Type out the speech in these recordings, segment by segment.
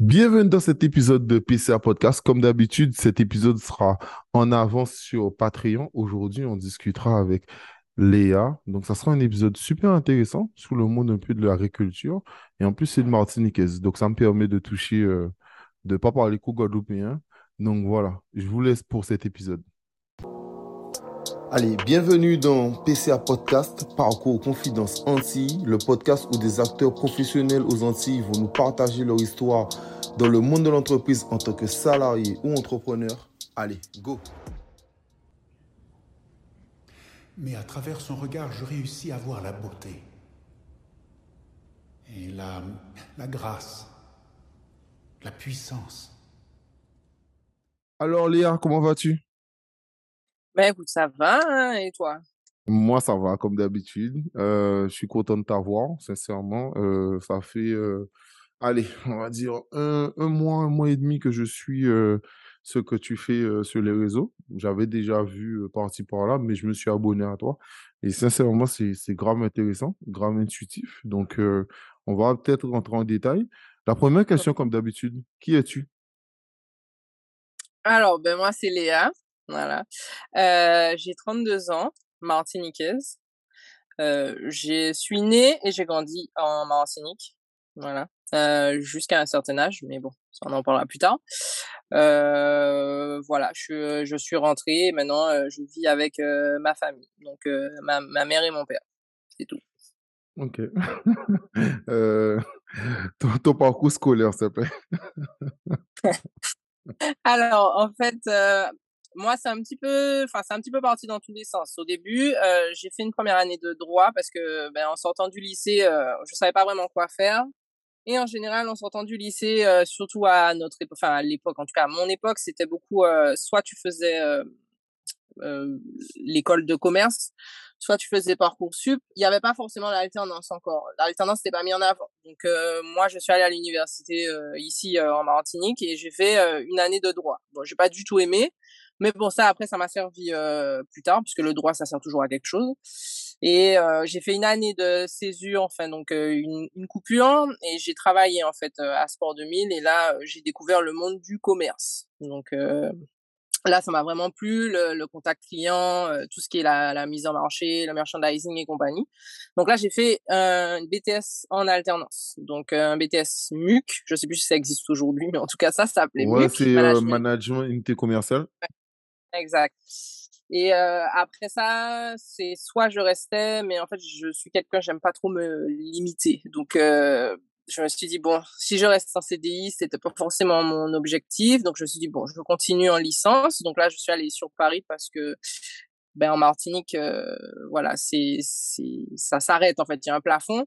Bienvenue dans cet épisode de PCA Podcast. Comme d'habitude, cet épisode sera en avance sur Patreon. Aujourd'hui, on discutera avec Léa. Donc, ça sera un épisode super intéressant sous le monde un peu de l'agriculture. Et en plus, c'est de Martiniquaise. Donc, ça me permet de toucher, euh, de ne pas parler qu'au Guadeloupéen. Donc, voilà, je vous laisse pour cet épisode. Allez, bienvenue dans PCA Podcast, Parcours Confidence Antilles, le podcast où des acteurs professionnels aux Antilles vont nous partager leur histoire dans le monde de l'entreprise en tant que salarié ou entrepreneur. Allez, go Mais à travers son regard, je réussis à voir la beauté et la, la grâce, la puissance. Alors Léa, comment vas-tu? Ben écoute, ça va, hein, et toi? Moi, ça va, comme d'habitude. Euh, je suis content de t'avoir, sincèrement. Euh, ça fait, euh, allez, on va dire un, un mois, un mois et demi que je suis euh, ce que tu fais euh, sur les réseaux. J'avais déjà vu euh, par-ci par-là, mais je me suis abonné à toi. Et sincèrement, c'est, c'est grave intéressant, grave intuitif. Donc, euh, on va peut-être rentrer en détail. La première question, comme d'habitude, qui es-tu? Alors, ben moi, c'est Léa. Voilà. Euh, j'ai 32 ans, martiniquaise. Euh, je suis née et j'ai grandi en Martinique. Voilà. Euh, jusqu'à un certain âge, mais bon, ça on en parlera plus tard. Euh, voilà, je, je suis rentrée et maintenant euh, je vis avec euh, ma famille, donc euh, ma, ma mère et mon père, c'est tout. Ok. Euh, ton, ton parcours scolaire, s'il te plaît. Alors, en fait, euh, moi, c'est un petit peu, enfin, c'est un petit peu parti dans tous les sens. Au début, euh, j'ai fait une première année de droit parce que, ben, en sortant du lycée, euh, je savais pas vraiment quoi faire. Et en général, en sortant du lycée, euh, surtout à notre époque, enfin, à l'époque, en tout cas, à mon époque, c'était beaucoup, euh, soit tu faisais euh, euh, l'école de commerce, soit tu faisais Parcoursup. Il n'y avait pas forcément l'alternance encore. L'alternance n'était pas mis en avant. Donc, moi, je suis allée à l'université ici en Martinique et j'ai fait une année de droit. Bon, j'ai pas du tout aimé, mais bon, ça, après, ça m'a servi euh, plus tard, puisque le droit, ça sert toujours à quelque chose. Et euh, j'ai fait une année de césure, enfin, donc euh, une, une coupure, et j'ai travaillé, en fait, euh, à Sport 2000, et là, euh, j'ai découvert le monde du commerce. Donc, euh, là, ça m'a vraiment plu, le, le contact client, euh, tout ce qui est la, la mise en marché, le merchandising et compagnie. Donc là, j'ai fait un BTS en alternance. Donc, un BTS MUC, je sais plus si ça existe aujourd'hui, mais en tout cas, ça, ça s'appelait Ouais, MUC, c'est euh, Management management unité commerciale. Exact. Et euh, après ça, c'est soit je restais, mais en fait, je suis quelqu'un, j'aime pas trop me limiter. Donc, euh, je me suis dit, bon, si je reste en CDI, c'était pas forcément mon objectif. Donc, je me suis dit, bon, je continue en licence. Donc là, je suis allée sur Paris parce que, ben, en Martinique, euh, voilà, c'est, ça s'arrête, en fait. Il y a un plafond.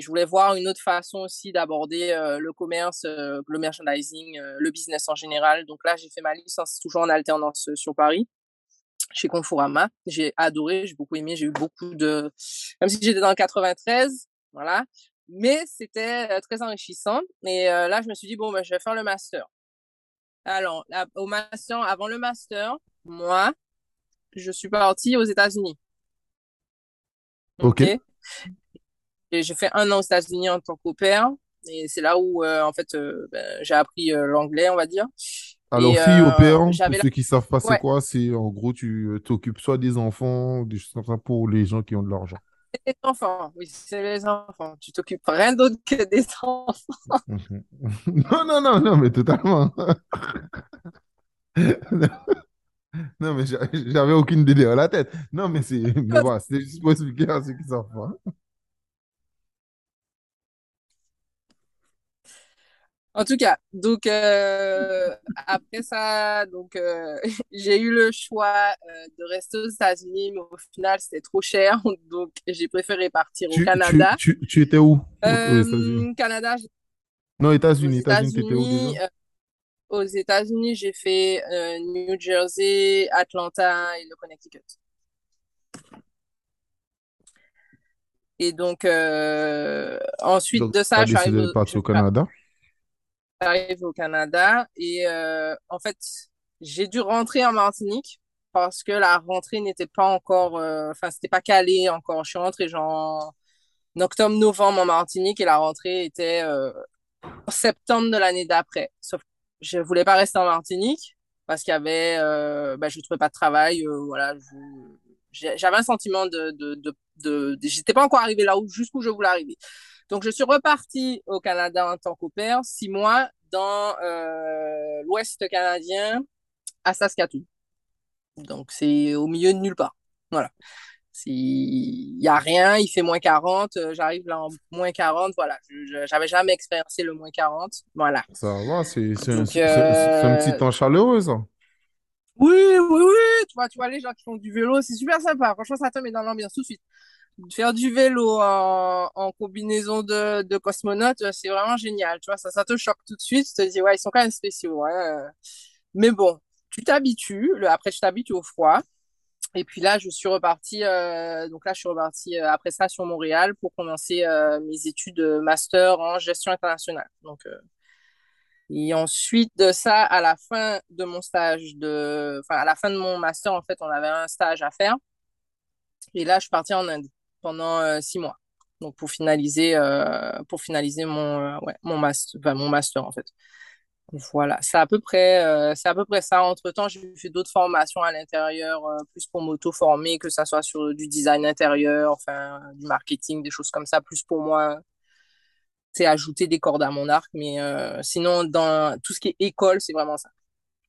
Et je voulais voir une autre façon aussi d'aborder euh, le commerce, euh, le merchandising, euh, le business en général. Donc là, j'ai fait ma licence toujours en alternance sur Paris chez Conforama. J'ai adoré, j'ai beaucoup aimé, j'ai eu beaucoup de... Même si j'étais dans le 93, voilà. Mais c'était très enrichissant. Et là, je me suis dit, bon, ben, je vais faire le master. Alors, là, au master, avant le master, moi, je suis partie aux États-Unis. Ok. OK? J'ai fait un an aux États-Unis en tant qu'au pair. Et c'est là où, euh, en fait, euh, ben, j'ai appris euh, l'anglais, on va dire. Alors, fille au père, pour ceux qui savent pas c'est Ouais, quoi, c'est en gros, tu t'occupes soit des enfants, des choses comme ça pour les gens qui ont de l'argent. c'est les enfants. Oui, c'est les enfants. Tu t'occupes rien d'autre que des enfants. Non, non, non, non, mais totalement. Non, mais j'a- j'avais aucune idée à la tête. Non, mais c'est, voilà, juste pour expliquer à ceux qui savent pas. En tout cas, donc euh, après ça, donc euh, j'ai eu le choix euh, de rester aux États-Unis, mais au final c'était trop cher, donc j'ai préféré partir au Tu, Canada. tu, tu étais où? Aux? Euh, Canada, Non, États-Unis, États-Unis, où déjà? euh, aux États-Unis, j'ai fait euh, New Jersey, Atlanta et le Connecticut. Et donc euh, ensuite Donc, de ça, je suis arrivée au, Canada? Arrivée au Canada et euh, en fait, j'ai dû rentrer en Martinique parce que la rentrée n'était pas encore, euh, enfin, c'était pas calé encore. Je suis rentrée genre en octobre-novembre en Martinique et la rentrée était euh, septembre de l'année d'après. Sauf que je voulais pas rester en Martinique parce qu'il y avait, euh, bah, je trouvais pas de travail. Euh, voilà, j'avais un sentiment de, de, de, de, j'étais pas encore arrivé là où jusqu'où je voulais arriver. Donc je suis repartie au Canada en tant qu'opère, six mois dans euh, l'Ouest canadien, à Saskatoon. Donc c'est au milieu de nulle part. Voilà. Il n'y a rien, il fait moins 40, euh, j'arrive là en moins 40, voilà. J'avais jamais expérimenté le moins 40, voilà. Ça va, c'est un, un, petit temps chaleureux, ça. Oui, oui, oui, tu vois, tu vois les gens qui font du vélo, c'est super sympa. Franchement, ça te met dans l'ambiance tout de suite. Faire du vélo en, en combinaison de, de cosmonautes, c'est vraiment génial, tu vois, ça, ça te choque tout de suite, tu te dis, ouais, ils sont quand même spéciaux, hein. Mais bon, tu t'habitues, après tu t'habitues au froid. Et puis là, je suis repartie, euh, donc là, je suis repartie euh, après ça sur Montréal pour commencer euh, mes études master en gestion internationale. Donc, euh, et ensuite de ça, à la fin de mon stage de, enfin, à la fin de mon master, en fait, on avait un stage à faire. Et là, je suis partie en Inde pendant six mois. Donc, pour finaliser, pour finaliser mon, ouais, mon master, en fait. Voilà, c'est à peu près, euh, c'est à peu près ça. Entre-temps, j'ai fait d'autres formations à l'intérieur, euh, plus pour m'auto-former, que ça soit sur du design intérieur, enfin, du marketing, des choses comme ça, plus pour moi, c'est ajouter des cordes à mon arc. Mais euh, sinon, dans tout ce qui est école, c'est vraiment ça.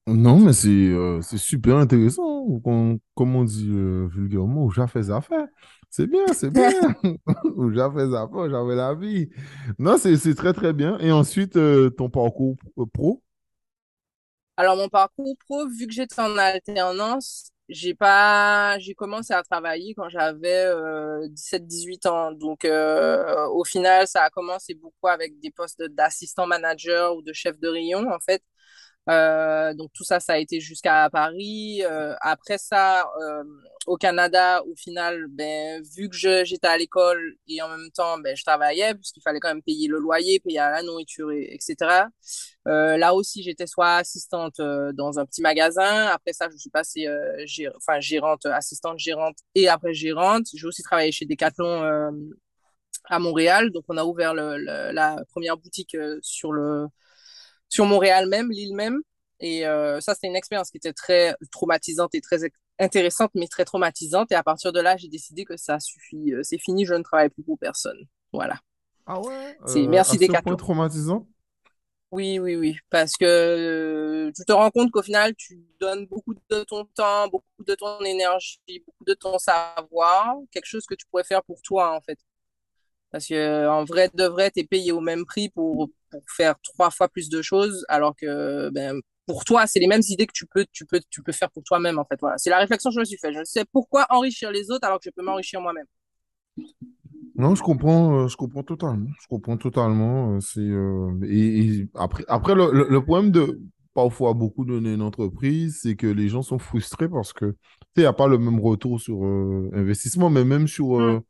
Non, mais c'est super intéressant. Comme, on dit vulgairement, j'ai fait affaire. C'est bien, c'est bien. j'avais ça, j'avais la vie. Non, c'est très, très bien. Et ensuite, euh, ton parcours euh, pro? Alors, mon parcours pro, vu que j'étais en alternance, j'ai pas, j'ai commencé à travailler quand j'avais 17-18 euh, ans. Donc, au final, ça a commencé beaucoup avec des postes d'assistant manager ou de chef de rayon, en fait. Euh, donc tout ça, ça a été jusqu'à Paris. Euh, après ça, euh, au Canada, au final, ben, vu que j'étais à l'école et en même temps, ben, je travaillais, puisqu'il fallait quand même payer le loyer, payer la nourriture, et, etc. là aussi, j'étais soit assistante dans un petit magasin. Après ça, je suis passée gérante, assistante gérante et après gérante. J'ai aussi travaillé chez Decathlon à Montréal. Donc on a ouvert la première boutique sur le sur Montréal même, l'île même. Et euh, ça, c'était une expérience qui était très traumatisante et très intéressante, mais très traumatisante. Et à partir de là, j'ai décidé que ça suffit, euh, c'est fini, je ne travaille plus pour personne. Voilà. Ah ouais? C'est euh, merci des point traumatisant Oui, oui, oui. Parce que tu te rends compte qu'au final, tu donnes beaucoup de ton temps, beaucoup de ton énergie, beaucoup de ton savoir, quelque chose que tu pourrais faire pour toi, en fait. Parce que en vrai de vrai, tu es payé au même prix pour, pour faire trois fois plus de choses, alors que ben, pour toi, c'est les mêmes idées que tu peux, tu peux, tu peux faire pour toi-même, en fait. Voilà. C'est la réflexion que je me suis fait. Je sais pourquoi enrichir les autres alors que je peux m'enrichir moi-même. Non, je comprends, euh, je comprends totalement. Je comprends totalement. Euh, c'est euh, et, après, après le, le, problème de parfois beaucoup donner une entreprise, c'est que les gens sont frustrés parce que il n'y a pas le même retour sur investissement, mais même sur mm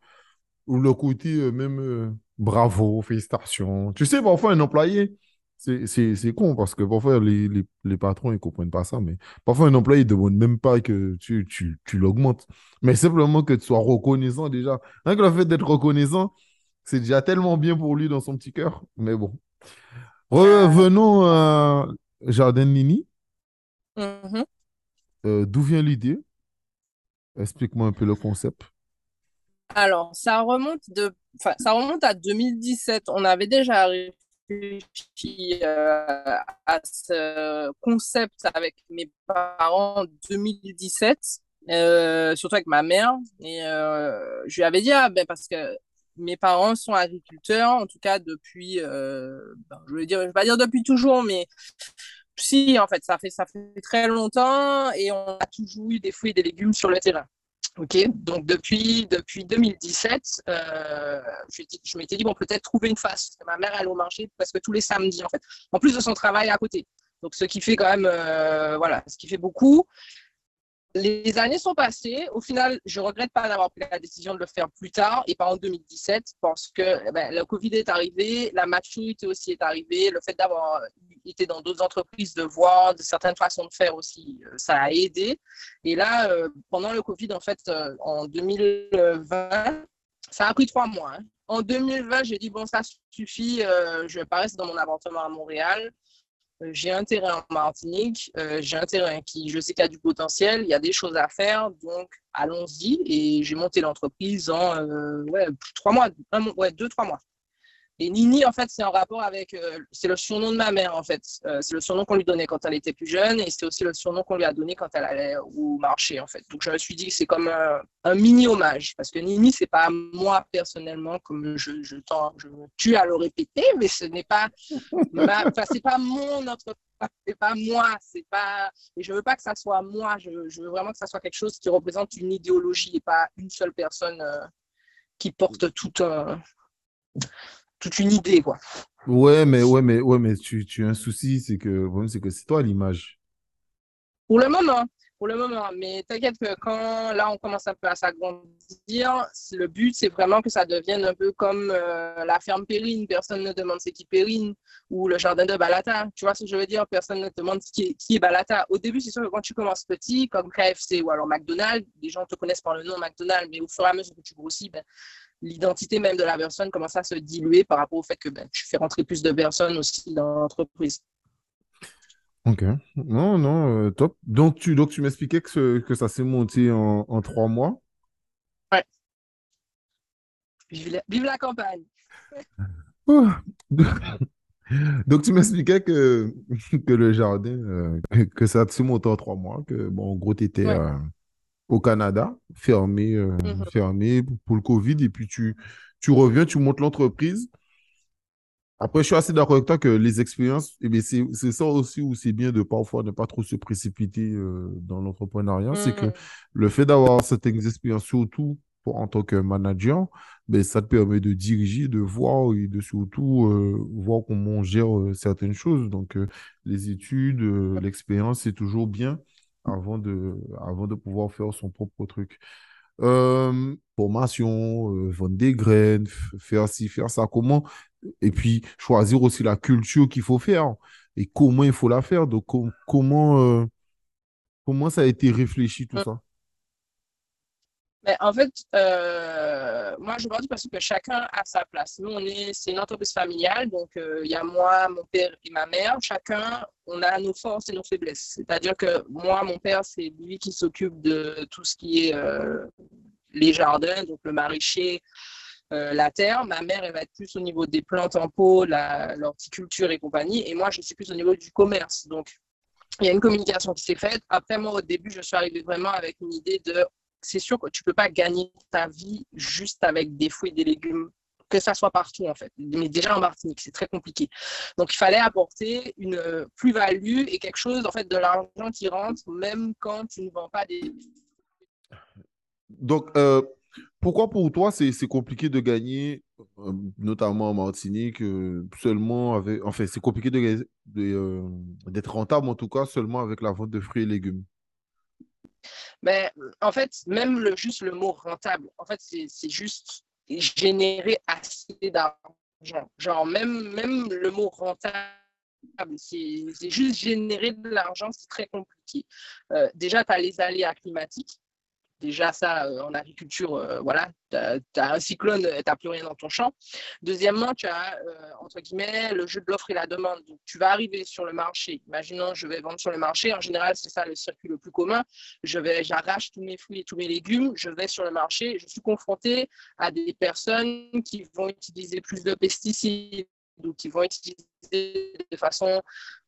ou le côté euh, même euh, bravo, félicitations. Tu sais, parfois, un employé, c'est con parce que parfois, les, les, les patrons, ils ne comprennent pas ça, mais parfois, un employé ne demande même pas que tu, tu, tu l'augmentes, mais simplement que tu sois reconnaissant déjà. Rien que le fait d'être reconnaissant, c'est déjà tellement bien pour lui dans son petit cœur, mais bon. Revenons à Jardin Nini. Mm-hmm. Euh, d'où vient l'idée? Explique-moi un peu le concept. Alors, ça remonte de, ça remonte à 2017. On avait déjà réfléchi euh, à ce concept avec mes parents en 2017, euh, surtout avec ma mère. Et euh, je lui avais dit, ah, ben, parce que mes parents sont agriculteurs, en tout cas depuis, ben, je veux dire, je vais pas dire depuis toujours, mais si, en fait, ça fait, ça fait très longtemps et on a toujours eu des fruits et des légumes sur le terrain. Ok, donc depuis, depuis 2017, euh, je, m'étais dit, bon, peut-être trouver une face. Ma mère, elle au marché presque tous les samedis, en fait, en plus de son travail à côté. Donc, ce qui fait quand même, euh, voilà, ce qui fait beaucoup les années sont passées. Au final, je regrette pas d'avoir pris la décision de le faire plus tard et pas en 2017 parce que eh ben, le Covid est arrivé, la maturité aussi est arrivée, le fait d'avoir été dans d'autres entreprises, de voir de certaines façons de faire aussi, euh, ça a aidé. Et là, euh, pendant le Covid, en fait, euh, en 2020, ça a pris trois mois. Hein. en 2020, j'ai dit, bon, ça suffit, euh, je rester dans mon appartement à Montréal. Euh, j'ai un terrain en Martinique, euh, j'ai un terrain qui, je sais qu'il y a du potentiel, il y a des choses à faire, donc allons-y. Et j'ai monté l'entreprise en ouais, trois mois, ouais, deux, trois mois. Et Nini, en fait, c'est en rapport avec. Euh, c'est le surnom de ma mère, en fait. Euh, c'est le surnom qu'on lui donnait quand elle était plus jeune et c'est aussi le surnom qu'on lui a donné quand elle allait au marché, en fait. Donc, je me suis dit que c'est comme un, mini hommage. Parce que Nini, c'est pas moi personnellement, comme je, je, je me tue à le répéter, mais ce n'est pas. Enfin, c'est pas mon entreprise c'est pas moi, c'est pas. Et je veux pas que ça soit moi. Je, je, veux vraiment que ça soit quelque chose qui représente une idéologie et pas une seule personne euh, qui porte tout un toute une idée, quoi. Ouais, mais, ouais, mais, ouais, mais tu, tu as un souci, c'est que, c'est que c'est toi l'image. Pour le moment, pour le moment. Mais t'inquiète que quand là on commence un peu à s'agrandir, le but c'est vraiment que ça devienne un peu comme euh, la ferme Périne. Personne ne demande c'est qui Périne ou le jardin de Balata. Tu vois ce que je veux dire? Personne ne demande qui est, qui est Balata. Au début, c'est sûr que quand tu commences petit, comme KFC ou alors McDonald's, les gens te connaissent par le nom McDonald's, mais au fur et à mesure que tu grossis, ben, l'identité même de la personne commence à se diluer par rapport au fait que ben, tu fais rentrer plus de personnes aussi dans l'entreprise. Ok. Non, non, euh, top. Donc, tu, donc, tu m'expliquais que, que ça s'est monté en, en trois mois? Ouais. Vive la, vive la campagne. Donc, tu m'expliquais que, que le jardin, euh, que ça s'est monté en trois mois, que, bon, en gros, tu étais euh, au Canada, fermé, mm-hmm. fermé pour le Covid, et puis tu, tu reviens, tu montes l'entreprise. Après, je suis assez d'accord avec toi que les expériences, eh c'est ça aussi où c'est bien de parfois ne pas trop se précipiter euh, dans l'entrepreneuriat. C'est que mm-hmm. le fait d'avoir certaines expériences, surtout pour, en tant que manager, ben, ça te permet de diriger, de voir et de surtout euh, voir comment on gère euh, certaines choses. Donc, les études, l'expérience, c'est toujours bien avant de, avant de pouvoir faire son propre truc. formation, vendre des graines, faire ci, faire ça. Comment et puis choisir aussi la culture qu'il faut faire et comment il faut la faire. Donc, comment, euh, comment ça a été réfléchi tout ça? Mais en fait, euh, moi, je pense parce que chacun a sa place. Nous, on est, c'est une entreprise familiale, donc euh, il y a moi, mon père et ma mère. Chacun, on a nos forces et nos faiblesses. C'est-à-dire que moi, mon père, c'est lui qui s'occupe de tout ce qui est les jardins, donc le maraîcher, euh, la terre. Ma mère, elle va être plus au niveau des plantes en pot, l'horticulture et compagnie. Et moi, je suis plus au niveau du commerce. Donc, il y a une communication qui s'est faite. Après, moi, au début, je suis arrivée vraiment avec une idée de c'est sûr que tu ne peux pas gagner ta vie juste avec des fruits et des légumes, que ça soit partout, en fait. Mais déjà en Martinique, c'est très compliqué. Donc, il fallait apporter une plus-value et quelque chose, en fait, de l'argent qui rentre, même quand tu ne vends pas des. Donc, euh, pourquoi pour toi c'est compliqué de gagner, euh, notamment en Martinique, euh, seulement avec. Enfin, c'est compliqué de, d'être rentable en tout cas seulement avec la vente de fruits et légumes? Mais ben, en fait, même le, juste le mot rentable, en fait, c'est juste générer assez d'argent. Genre, même, même le mot rentable, c'est juste générer de l'argent, c'est très compliqué. déjà, tu as les aléas climatiques Déjà, ça, euh, en agriculture, euh, voilà, tu as, un cyclone, tu n'as plus rien dans ton champ. Deuxièmement, tu as, euh, entre guillemets, le jeu de l'offre et la demande. Donc, tu vas arriver sur le marché. Imaginons, je vais vendre sur le marché. En général, c'est ça le circuit le plus commun. J'arrache tous mes fruits et tous mes légumes. Je vais sur le marché. Je suis confronté à des personnes qui vont utiliser plus de pesticides ou qui vont utiliser de façon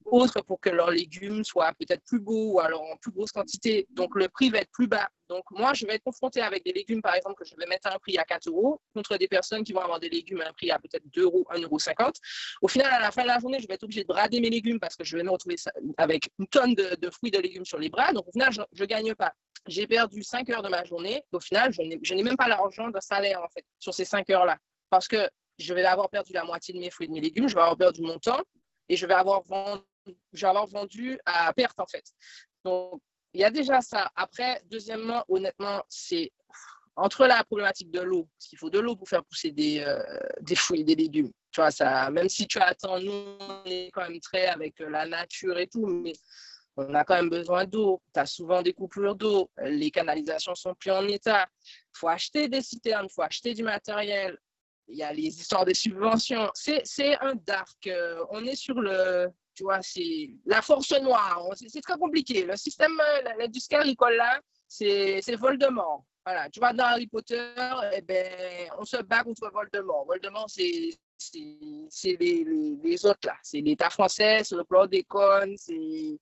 autre pour que leurs légumes soient peut-être plus beaux ou alors en plus grosse quantité. Donc, le prix va être plus bas. Donc, moi, je vais être confronté avec des légumes, par exemple, que je vais mettre à un prix à 4 euros contre des personnes qui vont avoir des légumes à un prix à peut-être 2 euros, 1,50 euros. Au final, à la fin de la journée, je vais être obligé de brader mes légumes parce que je vais me retrouver avec une tonne de, fruits et de légumes sur les bras. Donc, au final, je ne gagne pas. J'ai perdu 5 heures de ma journée. Au final, je n'ai même pas l'argent d'un salaire, en fait, sur ces 5 heures-là. Parce que je vais avoir perdu la moitié de mes fruits et de mes légumes, je vais avoir perdu mon temps et je vais avoir vendu, à perte en fait. Donc, il y a déjà ça. Après, deuxièmement, honnêtement, c'est entre la problématique de l'eau, parce qu'il faut de l'eau pour faire pousser des, euh, fruits et des légumes. Tu vois, ça, même si tu attends, nous, on est quand même très avec la nature et tout, mais on a quand même besoin d'eau. Tu as souvent des coupures d'eau. Les canalisations sont plus en état. Il faut acheter des citernes, il faut acheter du matériel il y a les histoires de subventions. C'est un dark. Euh, on est sur le, tu vois, c'est la force noire. C'est très compliqué. Le système, l'industrie agricole là, c'est Voldemort. Voilà, tu vois, dans Harry Potter, eh ben, on se bat contre Voldemort. Voldemort, c'est les, les, les, autres là. C'est l'État français, c'est le plan d'école, c'est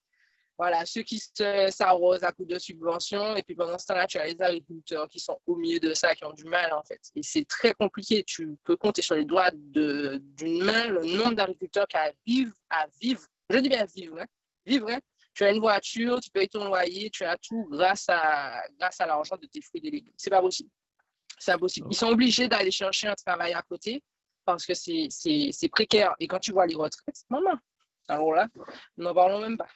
voilà, ceux qui s'arrosent à coup de subventions. Et puis pendant ce temps-là, tu as les agriculteurs qui sont au milieu de ça, qui ont du mal en fait. Et c'est très compliqué. Tu peux compter sur les doigts d'une main le nombre d'agriculteurs qui arrivent à vivre. Je dis bien vivre, hein, vivre. Hein. Tu as une voiture, tu payes ton loyer, tu as tout grâce à, grâce à l'argent de tes fruits et légumes. C'est pas possible. C'est impossible. Ils sont obligés d'aller chercher un travail à côté parce que c'est précaire. Et quand tu vois les retraites, maman, alors là, n'en parlons même pas.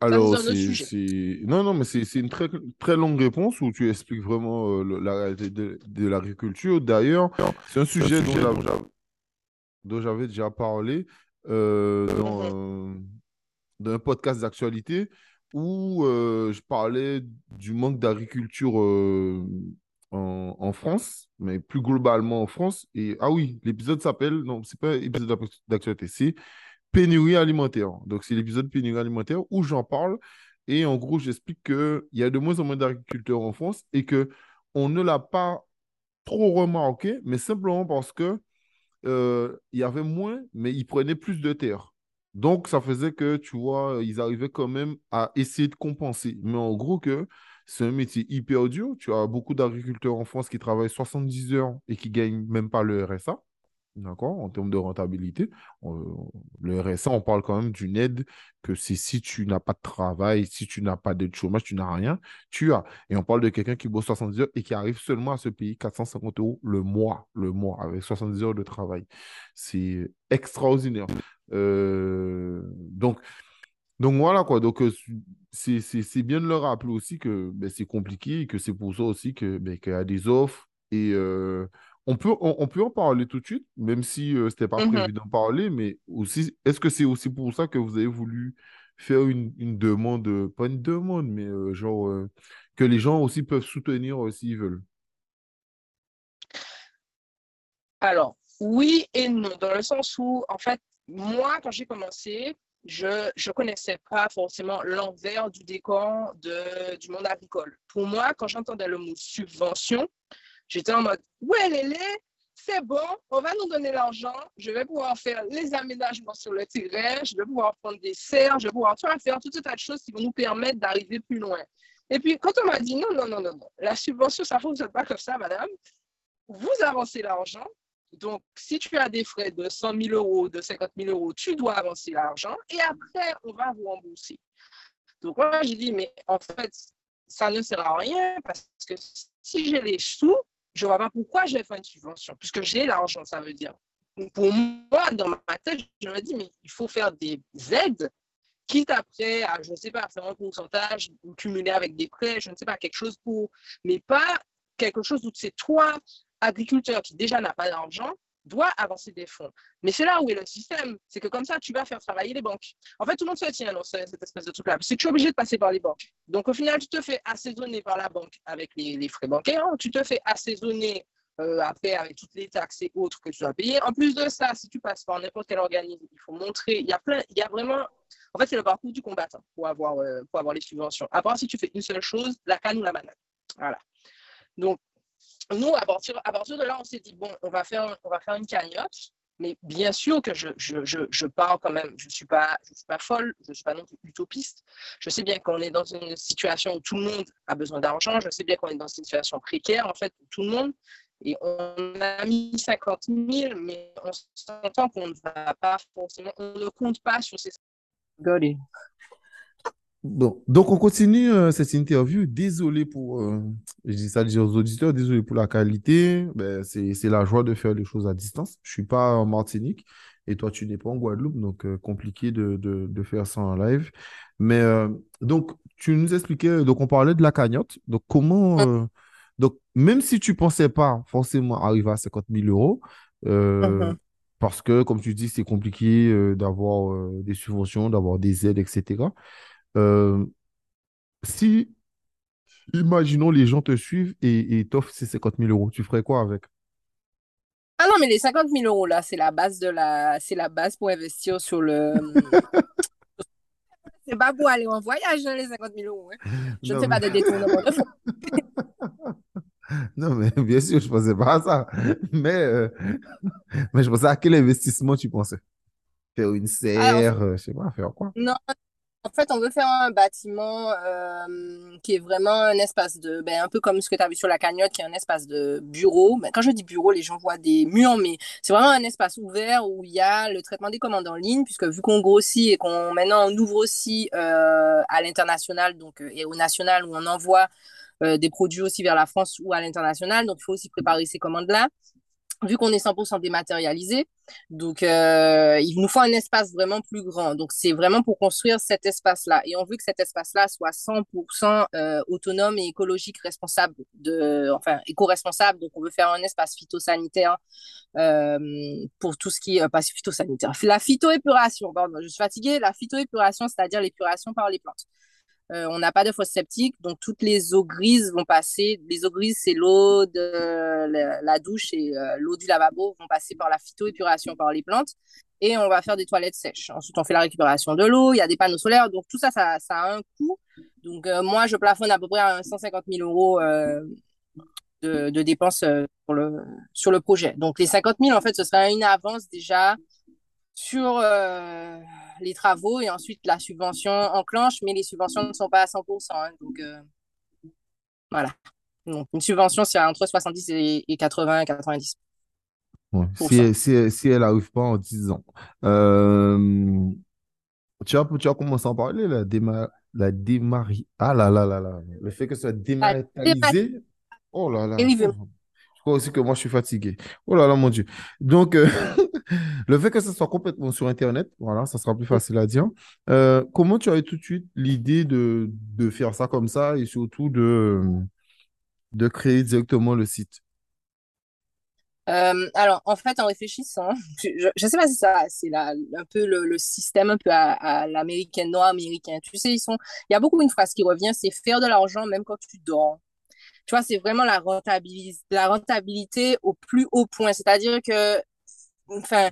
Alors, c'est. Non, non, mais c'est une très, très longue réponse où tu expliques vraiment euh, la réalité de, de l'agriculture. D'ailleurs, c'est un sujet, dont j'avais déjà parlé euh, dans, dans, un podcast d'actualité où euh, je parlais du manque d'agriculture en, en, France, mais plus globalement en France. Et ah oui, l'épisode s'appelle. Non, c'est pas épisode d'actualité, c'est pénurie alimentaire. Donc, c'est l'épisode pénurie alimentaire où j'en parle. Et en gros, j'explique qu'il y a de moins en moins d'agriculteurs en France et que on ne l'a pas trop remarqué, mais simplement parce que euh, il y avait moins, mais ils prenaient plus de terre. Donc, ça faisait que, tu vois, ils arrivaient quand même à essayer de compenser. Mais en gros, que c'est un métier hyper dur. Tu as beaucoup d'agriculteurs en France qui travaillent 70 heures et qui gagnent même pas le RSA. D'accord? En termes de rentabilité, le RSA, on parle quand même d'une aide que c'est si tu n'as pas de travail, si tu n'as pas de chômage, tu n'as rien, tu as. Et on parle de quelqu'un qui bosse 70 heures et qui arrive seulement à se payer 450 euros le mois, le mois, avec 70 heures de travail. C'est extraordinaire. Euh, donc, donc voilà quoi. Donc euh, c'est bien de le rappeler aussi que ben, c'est compliqué et que c'est pour ça aussi ben, qu'il y a des offres et euh, on peut, on, peut en parler tout de suite, même si euh, ce n'était pas mmh prévu d'en parler, mais aussi, est-ce que c'est aussi pour ça que vous avez voulu faire une, demande, euh, pas une demande, mais euh, genre que les gens aussi peuvent soutenir s'ils veulent? Alors, oui et non, dans le sens où, en fait, moi, quand j'ai commencé, je ne connaissais pas forcément l'envers du décor de, du monde agricole. Pour moi, quand j'entendais le mot subvention, J'étais en mode, ouais, Lélé, c'est bon, on va nous donner l'argent, je vais pouvoir faire les aménagements sur le terrain, je vais pouvoir prendre des serres, je vais pouvoir faire tout un tas de choses qui vont nous permettre d'arriver plus loin. Et puis, quand on m'a dit non, non, non, non, non, la subvention, ça ne fonctionne pas comme ça, madame. Vous avancez l'argent. Donc, si tu as des frais de 100 000 euros, de 50 000 euros, tu dois avancer l'argent et après, on va vous rembourser. Donc, moi, j'ai dit, mais en fait, ça ne sert à rien parce que si j'ai les sous, je ne vois pas pourquoi je vais faire une subvention, puisque j'ai l'argent, ça veut dire. Pour moi, dans ma tête, je me dis, mais il faut faire des aides, quitte après je ne sais pas, faire un pourcentage ou cumuler avec des prêts, je ne sais pas, quelque chose pour, mais pas quelque chose où c'est toi, agriculteur qui déjà n'a pas d'argent, doit avancer des fonds. Mais c'est là où est le système. C'est que comme ça, tu vas faire travailler les banques. En fait, tout le monde se tient dans cette espèce de truc-là. C'est que tu es obligé de passer par les banques. Donc, au final, tu te fais assaisonner par la banque avec les, frais bancaires. Tu te fais assaisonner euh, après avec toutes les taxes et autres que tu dois payer. En plus de ça, si tu passes par n'importe quel organisme, il faut montrer. Il y a plein, il y a vraiment. En fait, c'est le parcours du combattant pour avoir, euh, pour avoir les subventions. À part si tu fais une seule chose, la canne ou la banane. Voilà. Donc, nous, à partir, à partir de là, on s'est dit, bon, on va faire, on va faire une cagnotte. Mais bien sûr que je, je, je, je pars quand même, je ne suis, pas, suis pas folle, je ne suis pas non plus utopiste. Je sais bien qu'on est dans une situation où tout le monde a besoin d'argent, je sais bien qu'on est dans une situation précaire, en fait, pour tout le monde. Et on a mis 50 000, mais on s'entend qu'on ne va pas forcément, on ne compte pas sur ces. Bon, donc on continue euh, cette interview. Désolé pour, euh, je dis ça aux auditeurs, désolé pour la qualité. Ben, c'est la joie de faire les choses à distance. Je suis pas en Martinique et toi tu n'es pas en Guadeloupe, donc euh, compliqué de, de, de, faire ça en live. Mais donc tu nous expliquais, donc on parlait de la cagnotte. Donc comment, donc même si tu pensais pas forcément arriver à 50 000 euros, uh-huh. parce que comme tu dis c'est compliqué d'avoir des subventions, d'avoir des aides, etc. Euh, si, imaginons, les gens te suivent et, et t'offrent ces 50 000 euros, tu ferais quoi avec? Ah non, mais les 50 000 euros, là, c'est la base de la, c'est la base pour investir sur le. C'est pas pour aller en voyage, hein, les 50 000 euros. hein. Je ne mais, pas de détournement de fonds. non, mais bien sûr, je pensais pas à ça. Mais, euh, mais je pensais à quel investissement tu pensais? Faire une Alors, serre, euh, je sais pas, faire quoi? non, En fait, on veut faire un bâtiment euh, qui est vraiment un espace de, ben, un peu comme ce que tu as vu sur la cagnotte, qui est un espace de bureau. Ben, quand je dis bureau, les gens voient des murs, mais c'est vraiment un espace ouvert où il y a le traitement des commandes en ligne, puisque vu qu'on grossit et qu'on maintenant on ouvre aussi euh, à l'international, donc euh, et au national où on envoie euh, des produits aussi vers la France ou à l'international, donc il faut aussi préparer ces commandes-là vu qu'on est 100% dématérialisé. Donc, euh, il nous faut un espace vraiment plus grand. Donc, c'est vraiment pour construire cet espace-là. Et on veut que cet espace-là soit 100% euh, autonome et écologique, responsable, de, enfin, éco-responsable. Donc, on veut faire un espace phytosanitaire euh, pour tout ce qui est, euh, phytosanitaire, la phytoépuration, je suis fatiguée, la phytoépuration, c'est-à-dire l'épuration par les plantes. Euh, on n'a pas de fosse septique, donc toutes les eaux grises vont passer. Les eaux grises, c'est l'eau de la, la douche et euh, l'eau du lavabo vont passer par la phytoépuration par les plantes. Et on va faire des toilettes sèches. Ensuite, on fait la récupération de l'eau. Il y a des panneaux solaires. Donc, tout ça, ça, ça a un coût. Donc, euh, moi, je plafonne à peu près à 150 000 euros euh, de, de dépenses euh, pour le, sur le projet. Donc, les 50 000, en fait, ce serait une avance déjà sur euh, les travaux et ensuite la subvention enclenche, mais les subventions ne sont pas à 100%. hein. donc euh, voilà. Donc une subvention, c'est entre 70 et, et 80 90 Ouais. Si, ça. elle- si, si elle n'arrive pas en 10 ans. Euh, tu as, tu as commencé à en parler, la déma, la démari... Ah là là là là. Le fait que ce soit dématérialisé. Oh là là. Je crois aussi que moi, je suis fatigué. Oh là là, mon Dieu. Donc, euh, le fait que ce soit complètement sur Internet, voilà, ça sera plus facile à dire. Euh, comment tu as eu tout de suite l'idée de, de faire ça comme ça et surtout de, de créer directement le site? Euh, alors, en fait, en réfléchissant, je ne sais pas si ça, c'est un peu le, le système un peu à, à l'américain, nord-américain. Tu sais, ils sont, il y a beaucoup une phrase qui revient, c'est faire de l'argent même quand tu dors. Tu vois, c'est vraiment la rentabilis- la rentabilité au plus haut point. C'est-à-dire que, enfin,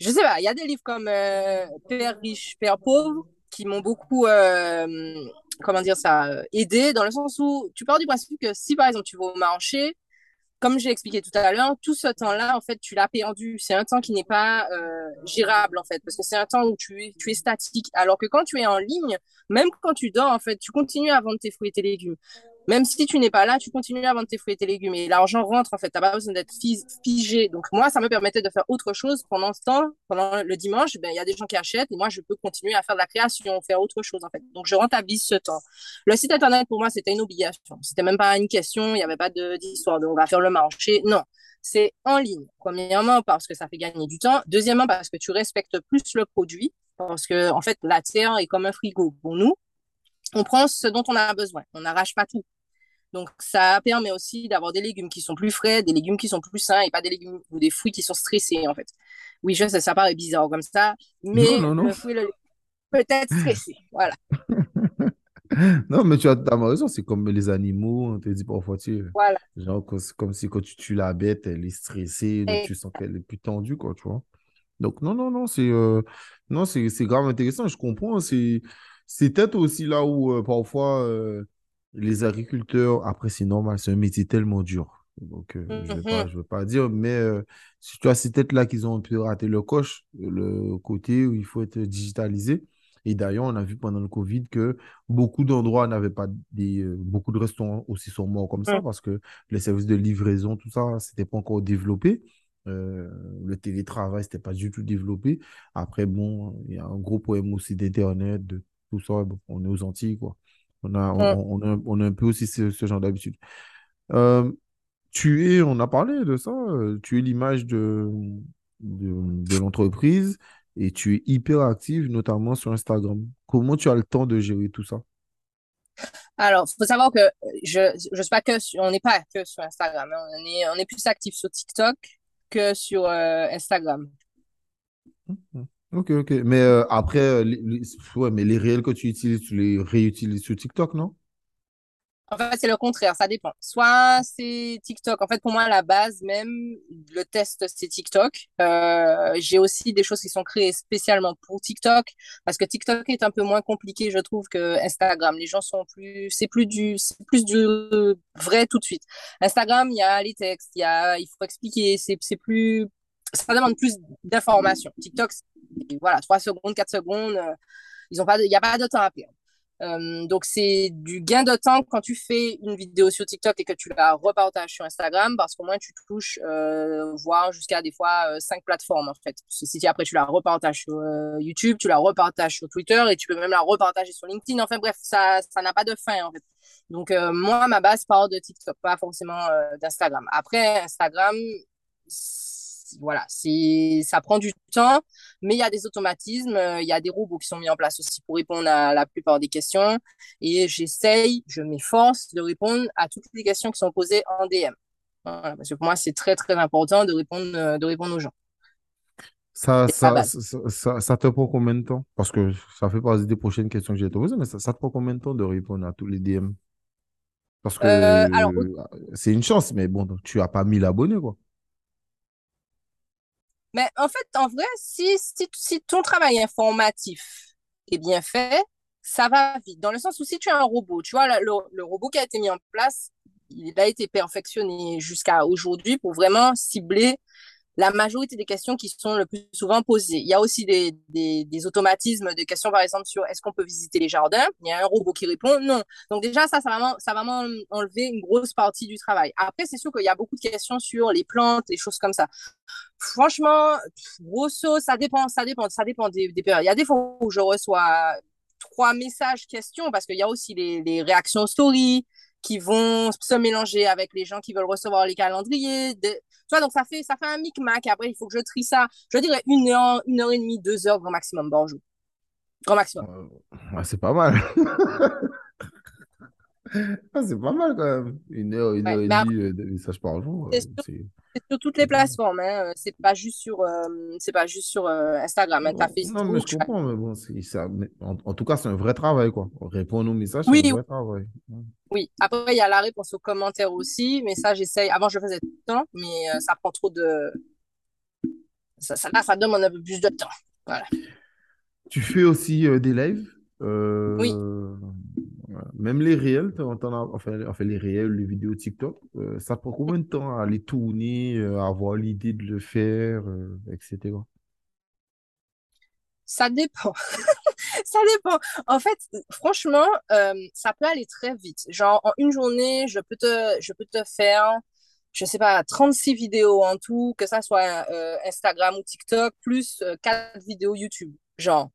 je sais pas, il y a des livres comme euh, Père riche, Père pauvre qui m'ont beaucoup, euh, comment dire ça, euh, aidé dans le sens où tu pars du principe que si par exemple tu vas au marché, comme j'ai expliqué tout à l'heure, tout ce temps-là, en fait, tu l'as perdu. C'est un temps qui n'est pas gérable, en fait, parce que c'est un temps où tu es, tu es statique. Alors que quand tu es en ligne, même quand tu dors, en fait, tu continues à vendre tes fruits et tes légumes. Même si tu n'es pas là, tu continues à vendre tes fruits et tes légumes. Et l'argent rentre, en fait. Tu n'as pas besoin d'être fi- figé. Donc, moi, ça me permettait de faire autre chose pendant ce temps. Pendant le dimanche, ben, il y a des gens qui achètent et moi, je peux continuer à faire de la création, faire autre chose, en fait. Donc, je rentabilise ce temps. Le site internet, pour moi, c'était une obligation. C'était même pas une question. Il n'y avait pas de- d'histoire de on va faire le marché. Non. C'est en ligne. Premièrement, parce que ça fait gagner du temps. Deuxièmement, parce que tu respectes plus le produit. Parce que, en fait, la terre est comme un frigo pour nous. On prend ce dont on a besoin. On n'arrache pas tout. Donc, ça permet aussi d'avoir des légumes qui sont plus frais, des légumes qui sont plus sains et pas des légumes ou des fruits qui sont stressés, en fait. Oui, je sais, ça paraît bizarre comme ça, mais non, non. le fruit, le légume peut être stressé. Voilà. Non, mais tu as, raison, c'est comme les animaux, on te dit parfois, tu Voilà. genre, comme si quand tu tues la bête, elle est stressée, donc tu sens qu'elle est plus tendue, quoi, tu vois. Donc, non, non, non, c'est euh, non, c'est grave intéressant, je comprends. C'est c'est peut-être aussi là où euh, parfois euh, les agriculteurs, après, c'est normal, c'est un métier tellement dur. Donc, euh, je vais pas, mhm, vais pas dire, mais euh, si tu vois, c'est peut-être là qu'ils ont un peu raté le coche, le côté où il faut être digitalisé. Et d'ailleurs, on a vu pendant le Covid que beaucoup d'endroits n'avaient pas des, beaucoup de restaurants aussi sont morts comme ça parce que les services de livraison, tout ça, c'était pas encore développé. Euh, le télétravail, c'était pas du tout développé. Après, bon, il y a un gros problème aussi d'Internet, de tout ça. Bon, on est aux Antilles, quoi. On a, on, on a, on a un peu aussi ce, ce genre d'habitude. Euh, tu es, on a parlé de ça, euh, tu es l'image de, de, de l'entreprise et tu es hyper active, notamment sur Instagram. Comment tu as le temps de gérer tout ça? Alors, faut savoir que je, je suis pas que sur- on n'est pas que sur Instagram. hein. On est, on est plus actif sur TikTok que sur euh, Instagram. Mhm. Ok, ok. Mais euh, après, euh, les, ouais, mais les réels que tu utilises, tu les réutilises sur TikTok, non? En fait, c'est le contraire, ça dépend. Soit c'est TikTok. En fait, pour moi, la base même, le test, c'est TikTok. Euh, j'ai aussi des choses qui sont créées spécialement pour TikTok parce que TikTok est un peu moins compliqué, je trouve, que Instagram. Les gens sont plus, c'est plus du, c'est plus du vrai tout de suite. Instagram, il y a les textes, il y a, il faut expliquer, c'est, c'est plus, ça demande plus d'informations. TikTok, voilà, 3 secondes, 4 secondes, euh, il n'y a pas de temps à perdre. Euh, donc, c'est du gain de temps quand tu fais une vidéo sur TikTok et que tu la repartages sur Instagram parce qu'au moins tu touches, euh, voire jusqu'à des fois euh, cinq plateformes en fait. Si après tu la repartages sur YouTube, tu la repartages sur Twitter et tu peux même la repartager sur LinkedIn. Enfin bref, ça n'a pas de fin en fait. Donc, moi, ma base part de TikTok, pas forcément d'Instagram. Après, Instagram, voilà, c'est, ça prend du temps, mais il y a des automatismes, il y a des robots qui sont mis en place aussi pour répondre à la plupart des questions. Et j'essaye, je m'efforce de répondre à toutes les questions qui sont posées en DM. Voilà, parce que pour moi, c'est très, très important de répondre, de répondre aux gens. Ça, ça, ça, ça, te prend combien de temps? Parce que ça fait partie des prochaines questions que j'ai te poser, mais ça, te prend combien de temps de répondre à tous les DM? Parce que euh, alors, c'est une chance, mais bon, tu n'as pas 1000 abonnés, quoi. Mais en fait, en vrai, si, si, si ton travail informatif est bien fait, ça va vite. Dans le sens où si tu as un robot, tu vois, le, le robot qui a été mis en place, il a été perfectionné jusqu'à aujourd'hui pour vraiment cibler la majorité des questions qui sont le plus souvent posées. Il y a aussi des, des, des automatismes de questions, par exemple, sur est-ce qu'on peut visiter les jardins? Il y a un robot qui répond non. Donc déjà, ça, ça va vraiment, ça enlever une grosse partie du travail. Après, c'est sûr qu'il y a beaucoup de questions sur les plantes, les choses comme ça. Franchement, grosso, ça dépend, ça dépend, ça dépend des, des périodes. Il y a des fois où je reçois trois messages questions parce qu'il y a aussi les, réactions story qui vont se mélanger avec les gens qui veulent recevoir les calendriers. Donc ça fait, ça fait un micmac. Après, il faut que je trie ça. Je dirais une heure, une heure et demie, deux heures grand maximum par jour. Grand maximum. Euh, c'est pas mal. ah, c'est pas mal quand même. Une heure, une ouais, heure et demie de messages par jour. C'est sur, sur, toutes les plateformes. Hein. C'est pas juste sur, euh, c'est pas juste sur euh, Instagram. Hein. Facebook, non, mais je comprends. Mais bon, ça, mais en, en, tout cas, c'est un vrai travail. Quoi. Répondre aux messages, c'est oui, un vrai travail. Oui, après, il y a la réponse aux commentaires aussi, mais ça, j'essaye. Avant, je faisais tout le temps, mais euh, ça prend trop de. Ça, ça, là, ça demande un peu plus de temps. Voilà. Tu fais aussi euh, des lives euh, Oui. Même les réels, enfin, les réels, les vidéos TikTok, euh, ça prend combien de temps à les tourner, à avoir l'idée de le faire, etc. Ça dépend. ça dépend. En fait, franchement, euh, ça peut aller très vite. Genre, en une journée, je peux te, je peux te faire, je sais pas, 36 vidéos en tout, que ça soit euh, Instagram ou TikTok, plus euh, 4 vidéos YouTube. Genre,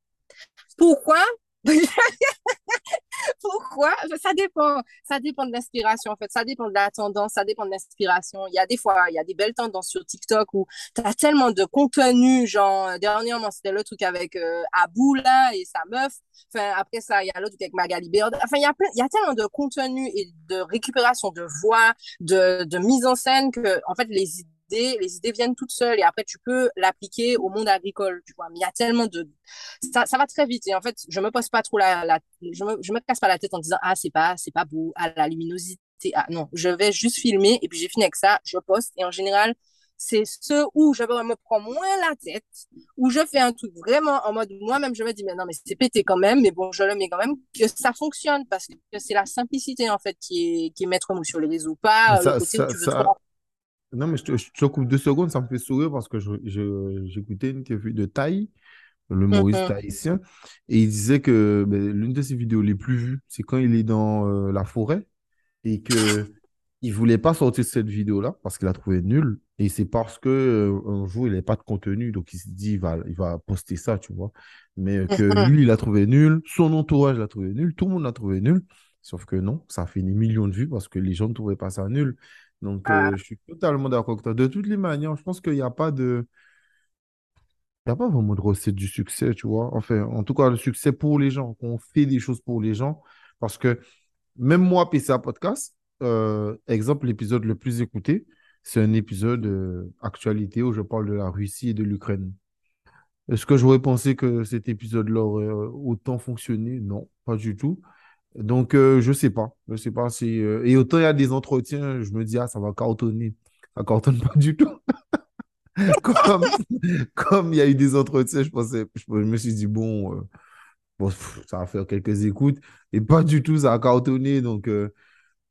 pourquoi? Pourquoi? Ça dépend. Ça dépend de l'inspiration, en fait. Ça dépend de la tendance, ça dépend de l'inspiration. Il y a des fois, il y a des belles tendances sur TikTok où tu as tellement de contenu. Genre, dernièrement, c'était le truc avec euh, Abou, là, et sa meuf. Enfin, après ça, il y a l'autre truc avec Magali Beard. Enfin, il y a plein, il y a tellement de contenu et de récupération de voix, de, de mise en scène que, en fait, les idées les idées viennent toutes seules. Et après tu peux l'appliquer au monde agricole, tu vois. Mais il y a tellement de, ça, ça va très vite. Et en fait, je me pose pas trop la, la je me, je me casse pas la tête en disant ah c'est pas, c'est pas beau, ah la luminosité, ah non, je vais juste filmer et puis j'ai fini avec ça, je poste. Et en général c'est ce où je me prends moins la tête, où je fais un truc vraiment en mode moi-même, je me dis, mais non, mais c'est pété quand même, mais bon, je le mets quand même, que ça fonctionne parce que c'est la simplicité en fait qui est, qui est maître mot sur les réseaux, pas ça, le côté ça, où tu veux ça... trop Non, mais je te, je te coupe deux secondes, ça me fait sourire parce que j'écoutais une interview de Taï, le humoriste Mhm. tahitien, et il disait que ben, l'une de ses vidéos les plus vues, c'est quand il est dans euh, la forêt et que il voulait pas sortir cette vidéo-là parce qu'il la trouvait nulle. Et c'est parce que euh, un jour, il n'avait pas de contenu, donc il s'est dit, il va, il va poster ça, tu vois. Mais que Mhm. lui, il l'a trouvé nul, son entourage l'a trouvé nul, tout le monde l'a trouvé nul. Sauf que non, ça a fait des millions de vues parce que les gens ne trouvaient pas ça nul. Donc, Ah, euh, je suis totalement d'accord avec toi. De toutes les manières, je pense qu'il n'y a pas de, il y a pas vraiment de recette du succès, tu vois. Enfin, en tout cas, le succès pour les gens, qu'on fait des choses pour les gens. Parce que même moi, PCA Podcast, euh, exemple, l'épisode le plus écouté, c'est un épisode euh, actualité où je parle de la Russie et de l'Ukraine. Est-ce que j'aurais pensé que cet épisode-là aurait euh, autant fonctionné? Non, pas du tout. Donc, euh, je sais pas. Je sais pas si. euh, Et autant il y a des entretiens, je me dis, ah, ça va cartonner. Ça cartonne pas du tout. Comme, il y a eu des entretiens, je pensais, je, me suis dit, bon, euh, ça va faire quelques écoutes. Et pas du tout, ça a cartonné. Donc,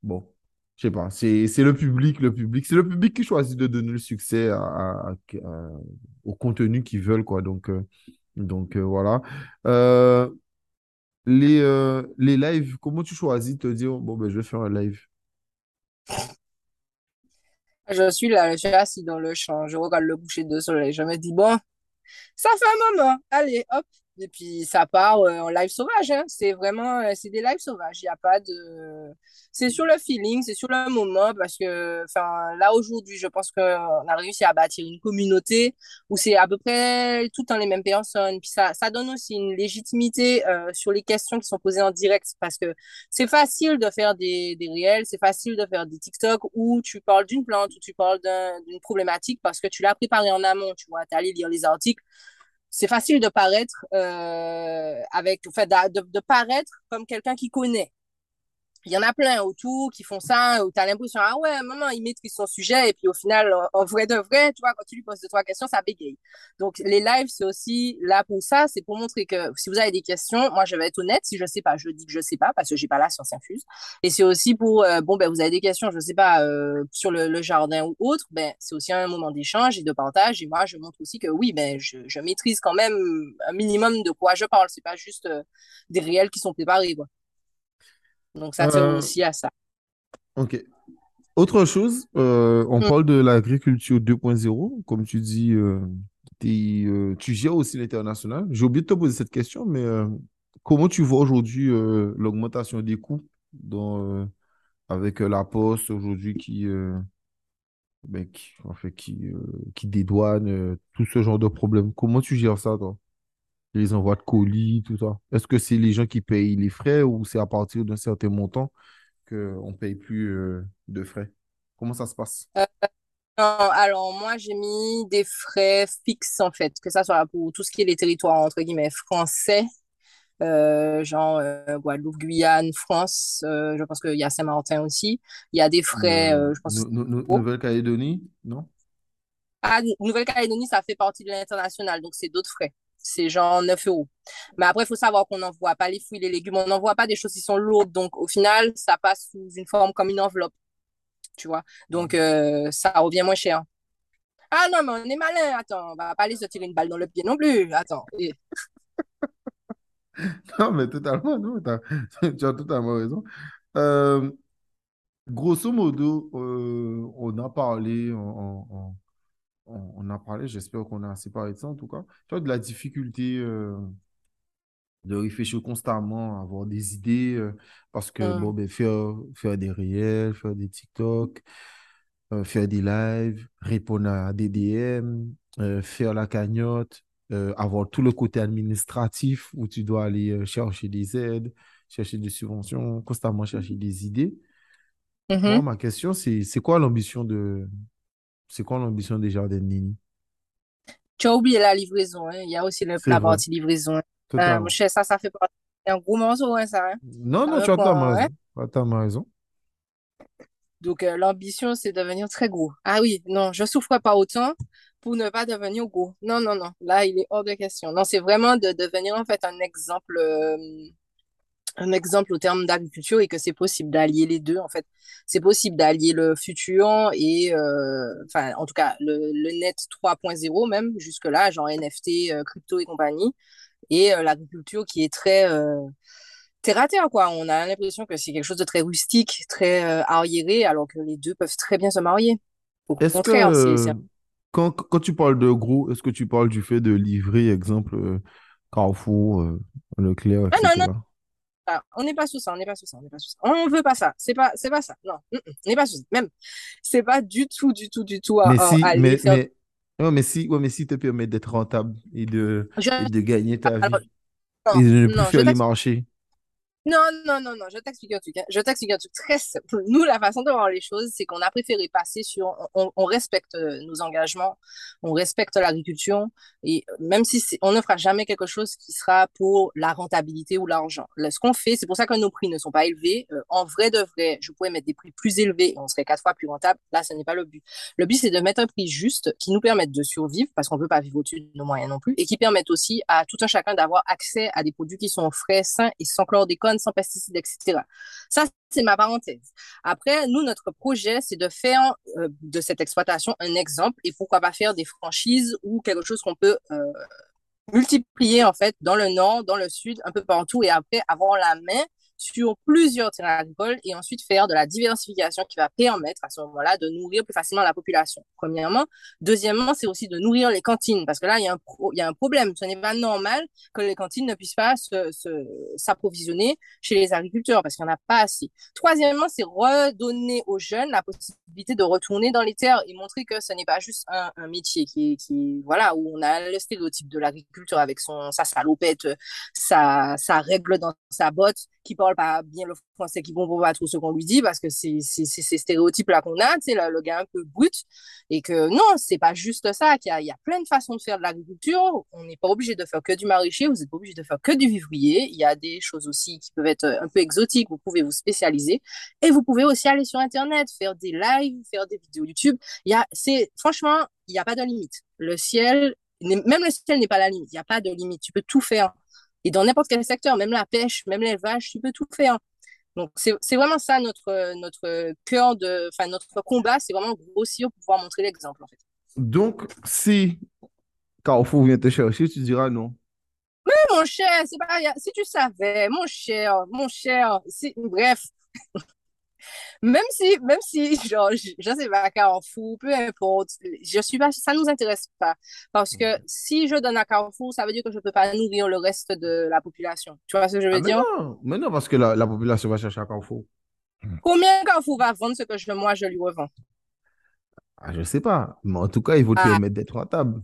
bon, je sais pas. C'est, le public, le public. C'est le public qui choisit de donner le succès au contenu qu'ils veulent, quoi. Donc, voilà. Les, euh, les lives, comment tu choisis de te dire, bon, ben, je vais faire un live? Je suis là, je suis assis dans le champ, je regarde le coucher de soleil, je me dis, bon, Ça fait un moment. Allez, hop. Et puis ça part euh, en live sauvage. Hein. C'est vraiment, euh, c'est des lives sauvages. Il y a pas de. C'est sur le feeling, c'est sur le moment parce que, enfin, là aujourd'hui, je pense qu'on a réussi à bâtir une communauté où c'est à peu près tout le temps les mêmes personnes. Puis ça, ça donne aussi une légitimité euh, sur les questions qui sont posées en direct parce que c'est facile de faire des, des réels, c'est facile de faire des TikTok où tu parles d'une plante, où tu parles d'un- d'une problématique parce que tu l'as préparé en amont. Tu vois, tu allé lire les articles c'est facile de paraître euh, avec, enfin, de, de paraître comme quelqu'un qui connaît il y en a plein autour qui font ça, où tu as l'impression, ah ouais, maman, il maîtrise son sujet, et puis au final, en vrai de vrai, tu vois, quand tu lui poses deux, trois questions, ça bégaye. Donc, les lives, c'est aussi là pour ça, c'est pour montrer que si vous avez des questions, moi, je vais être honnête, si je sais pas, je dis que je sais pas, parce que j'ai pas la science infuse. Et c'est aussi pour, euh, bon, ben, vous avez des questions, je sais pas, euh, sur le, le, jardin ou autre, ben, c'est aussi un moment d'échange et de partage, et moi, je montre aussi que oui, ben, je, je maîtrise quand même un minimum de quoi je parle, c'est pas juste euh, des réels qui sont préparés, quoi. Donc, ça tient Euh, aussi à ça. ok. Autre chose, euh, on Mm. parle de l'agriculture 2.0. Comme tu dis, euh, tu gères aussi l'international. J'ai oublié de te poser cette question, mais comment tu vois aujourd'hui l'augmentation des coûts dans, avec la Poste aujourd'hui qui, ben, qui, en fait, qui, qui dédouane tout ce genre de problèmes? Comment tu gères ça, toi? Les envois de colis, tout ça. Est-ce que c'est les gens qui payent les frais ou c'est à partir d'un certain montant qu'on ne paye plus euh, de frais? Comment ça se passe? Euh, non, alors, moi, j'ai mis des frais fixes, en fait, que ça soit pour tout ce qui est les territoires, entre guillemets, français, euh, genre euh, Guadeloupe, Guyane, France. je pense qu'il y a Saint-Martin aussi. Il y a des frais, je pense, oh. Nouvelle-Calédonie? Non? Ah, Nouvelle-Calédonie, ça fait partie de l'international, donc c'est d'autres frais. C'est genre 9 euros. Mais après, il faut savoir qu'on n'envoie pas les fruits, les légumes, on n'envoie pas des choses qui sont lourdes. Donc, au final, ça passe sous une forme comme une enveloppe, tu vois. Donc, euh, ça revient moins cher. Ah non, mais on est malin. Attends, on va pas aller se tirer une balle dans le pied non plus. Attends. Et- Non, mais totalement, non, t'as- tu as totalement raison. Euh, grosso modo, euh, on a parlé, on, on- on- on a parlé, j'espère qu'on a assez parlé de ça en tout cas, tu vois, de la difficulté euh, de réfléchir constamment, avoir des idées, euh, parce que, bon, Hum, ben, faire, faire des réels, faire des TikTok, euh, faire des lives, répondre à des DM, faire la cagnotte, avoir tout le côté administratif où tu dois aller chercher des aides, chercher des subventions, constamment chercher des idées. Moi, mhm. ma question, c'est, c'est quoi l'ambition de, c'est quoi l'ambition des Jardins de Nini? Tu as oublié la livraison. hein. Il y a aussi le- la vrai, partie livraison. Euh, mon totalement. cher, ça, ça fait partie. C'est un gros morceau, hein, ça. hein. Non, Ça non, tu as totalement prend, hein. raison. Tu as raison. Donc, euh, l'ambition, c'est de devenir très gros. Ah oui, non, je souffre pas autant pour ne pas devenir gros. Non, non, non. Là, il est hors de question. Non, c'est vraiment de devenir, en fait, un exemple. euh, un exemple au terme d'agriculture et que c'est possible d'allier les deux en fait. C'est possible d'allier le futur et euh, enfin en tout cas le, le net 3.0 même jusque là genre NFT euh, crypto et compagnie et euh, l'agriculture qui est très euh, terre à terre quoi. On a l'impression que c'est quelque chose de très rustique très euh, arriéré alors que les deux peuvent très bien se marier. Au Est-ce que, contraire c'est c'est quand, quand tu parles de gros, est-ce que tu parles du fait de livrer, exemple, euh, Carrefour, euh, Leclerc, ah non non ah, on n'est pas sous ça on n'est pas sous ça on n'est pas sous ça. On veut pas ça c'est pas c'est pas ça. Non mm, mm, on n'est pas sous ça. Même c'est pas du tout du tout du tout à, Mais si, mais, mais, si, ouais, mais si te permet d'être rentable et de, Je, et de gagner ta alors, vie non, et de ne plus faire les marchés. Non, non, non, non, je t'explique un truc. Hein. Je t'explique un truc très simple. Nous, la façon de voir les choses, c'est qu'on a préféré passer sur. On, respecte euh, nos engagements, on respecte l'agriculture, et même si on ne fera jamais quelque chose qui sera pour la rentabilité ou l'argent. Ce qu'on fait, c'est pour ça que nos prix ne sont pas élevés. Euh, en vrai de vrai, je pourrais mettre des prix plus élevés et on serait quatre fois plus rentable. Là, ce n'est pas le but. Le but, c'est de mettre un prix juste qui nous permette de survivre, parce qu'on ne peut pas vivre au-dessus de nos moyens non plus, et qui permette aussi à tout un chacun d'avoir accès à des produits qui sont frais, sains et sans chlordécone sans pesticides, etc. Ça, c'est ma parenthèse. Après, nous, notre projet, c'est de faire euh, de cette exploitation un exemple et pourquoi pas faire des franchises ou quelque chose qu'on peut euh, multiplier en fait dans le nord, dans le sud, un peu partout et après avoir la main sur plusieurs terrains agricoles et ensuite faire de la diversification qui va permettre à ce moment-là de nourrir plus facilement la population, premièrement. Deuxièmement, c'est aussi de nourrir les cantines parce que là, il y a un, il y a un problème. Ce n'est pas normal que les cantines ne puissent pas s'approvisionner se, chez les agriculteurs parce qu'il n'y en a pas assez. Troisièmement, c'est redonner aux jeunes la possibilité de retourner dans les terres et montrer que ce n'est pas juste un, métier qui, voilà, où on a le stéréotype de l'agriculture avec son, sa salopette, sa, sa règle dans sa botte qui parle pas bien le français, qui comprend pas trop ce qu'on lui dit, parce que c'est ces stéréotypes-là qu'on a, tu sais, le, gars un peu brut, et que non, c'est pas juste ça, qu'il y, a plein de façons de faire de l'agriculture, on n'est pas obligé de faire que du maraîcher, vous n'êtes pas obligé de faire que du vivrier, il y a des choses aussi qui peuvent être un peu exotiques, vous pouvez vous spécialiser, et vous pouvez aussi aller sur Internet, faire des lives, faire des vidéos YouTube, il y a, c'est, franchement, il n'y a pas de limite. Le ciel, même le ciel n'est pas la limite, il n'y a pas de limite, tu peux tout faire et dans n'importe quel secteur, même la pêche, même l'élevage, tu peux tout faire. Donc, c'est vraiment ça notre, notre cœur de, enfin, notre combat, c'est vraiment grossir pour pouvoir montrer l'exemple, en fait. Donc, si Carrefour vient te chercher, tu diras non. Mais mon cher, c'est pas, si tu savais, mon cher, mon cher, bref, même si, même si, genre, je, sais pas, Carrefour, peu importe, je suis pas, ça nous intéresse pas. Parce que si je donne à Carrefour, ça veut dire que je peux pas nourrir le reste de la population. Tu vois ce que je veux ah, dire? Non, mais non, parce que la, la, population va chercher à Carrefour. Combien Carrefour va vendre ce que je, moi, je lui revends? Ah, je sais pas. Mais en tout cas, il faut te ah. permettre d'être rentable.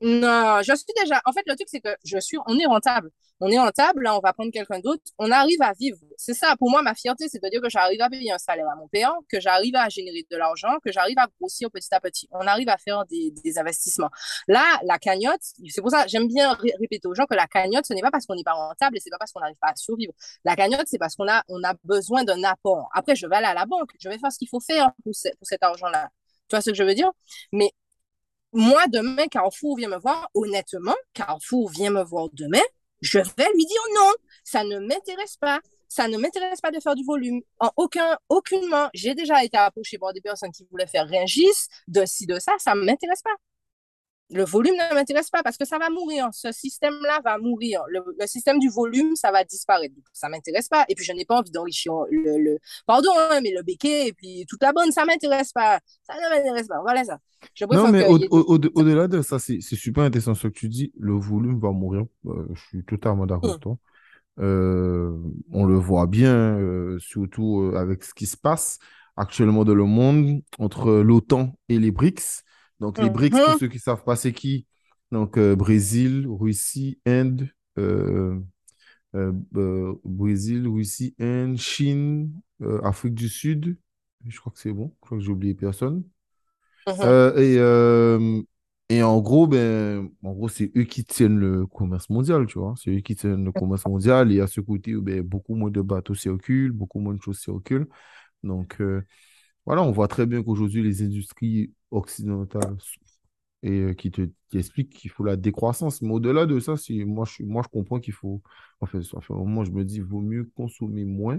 Non, je suis déjà. En fait, le truc, c'est que je suis. On est rentable. On est rentable. Là, on va prendre quelqu'un d'autre. On arrive à vivre. C'est ça. Pour moi, ma fierté, c'est de dire que j'arrive à payer un salaire à mon père, que j'arrive à générer de l'argent, que j'arrive à grossir petit à petit. On arrive à faire des, des investissements. Là, la cagnotte, c'est pour ça, j'aime bien répéter aux gens que la cagnotte, ce n'est pas parce qu'on n'est pas rentable et c'est pas parce qu'on n'arrive pas à survivre. La cagnotte, c'est parce qu'on a, on a besoin d'un apport. Après, je vais aller à la banque. Je vais faire ce qu'il faut faire pour, pour cet argent-là. Tu vois ce que je veux dire? Mais moi, demain, Carrefour vient me voir, honnêtement, Carrefour vient me voir demain, je vais lui dire non, ça ne m'intéresse pas. Ça ne m'intéresse pas de faire du volume. En aucun, aucunement, j'ai déjà été approché par des personnes qui voulaient faire Ringis, de ci, de ça, ça ne m'intéresse pas le volume ne m'intéresse pas parce que ça va mourir. Ce système-là va mourir. Le, système du volume, ça va disparaître. Ça m'intéresse pas. Et puis, je n'ai pas envie d'enrichir le, pardon, hein, mais le béquet et puis toute la bonne, ça m'intéresse pas. Ça ne m'intéresse pas. Voilà ça. non, mais au-delà de ça, c'est super intéressant ce que tu dis. Le volume va mourir. Euh, je suis totalement d'accord avec hum. toi. Euh, on le voit bien, euh, surtout avec ce qui se passe actuellement dans le monde entre l'OTAN et les BRICS. Donc, les BRICS, pour mhm. ceux qui ne savent pas, c'est qui? Donc, euh, Brésil, Russie, Inde, euh, euh, Brésil, Russie, Inde, Chine, Afrique du Sud. Je crois que c'est bon. Je crois que j'ai oublié personne. Mhm. et, et en gros, ben, en gros, c'est eux qui tiennent le commerce mondial, tu vois. C'est eux qui tiennent le commerce mondial. Et à ce côté, ben, beaucoup moins de bateaux circulent, beaucoup moins de choses circulent. Donc, voilà, on voit très bien qu'aujourd'hui, les industries occidentales et euh, qui te expliquent qu'il faut la décroissance. Mais au-delà de ça, moi, je, moi, je comprends qu'il faut. En fait, moi, je me dis, vaut mieux consommer moins,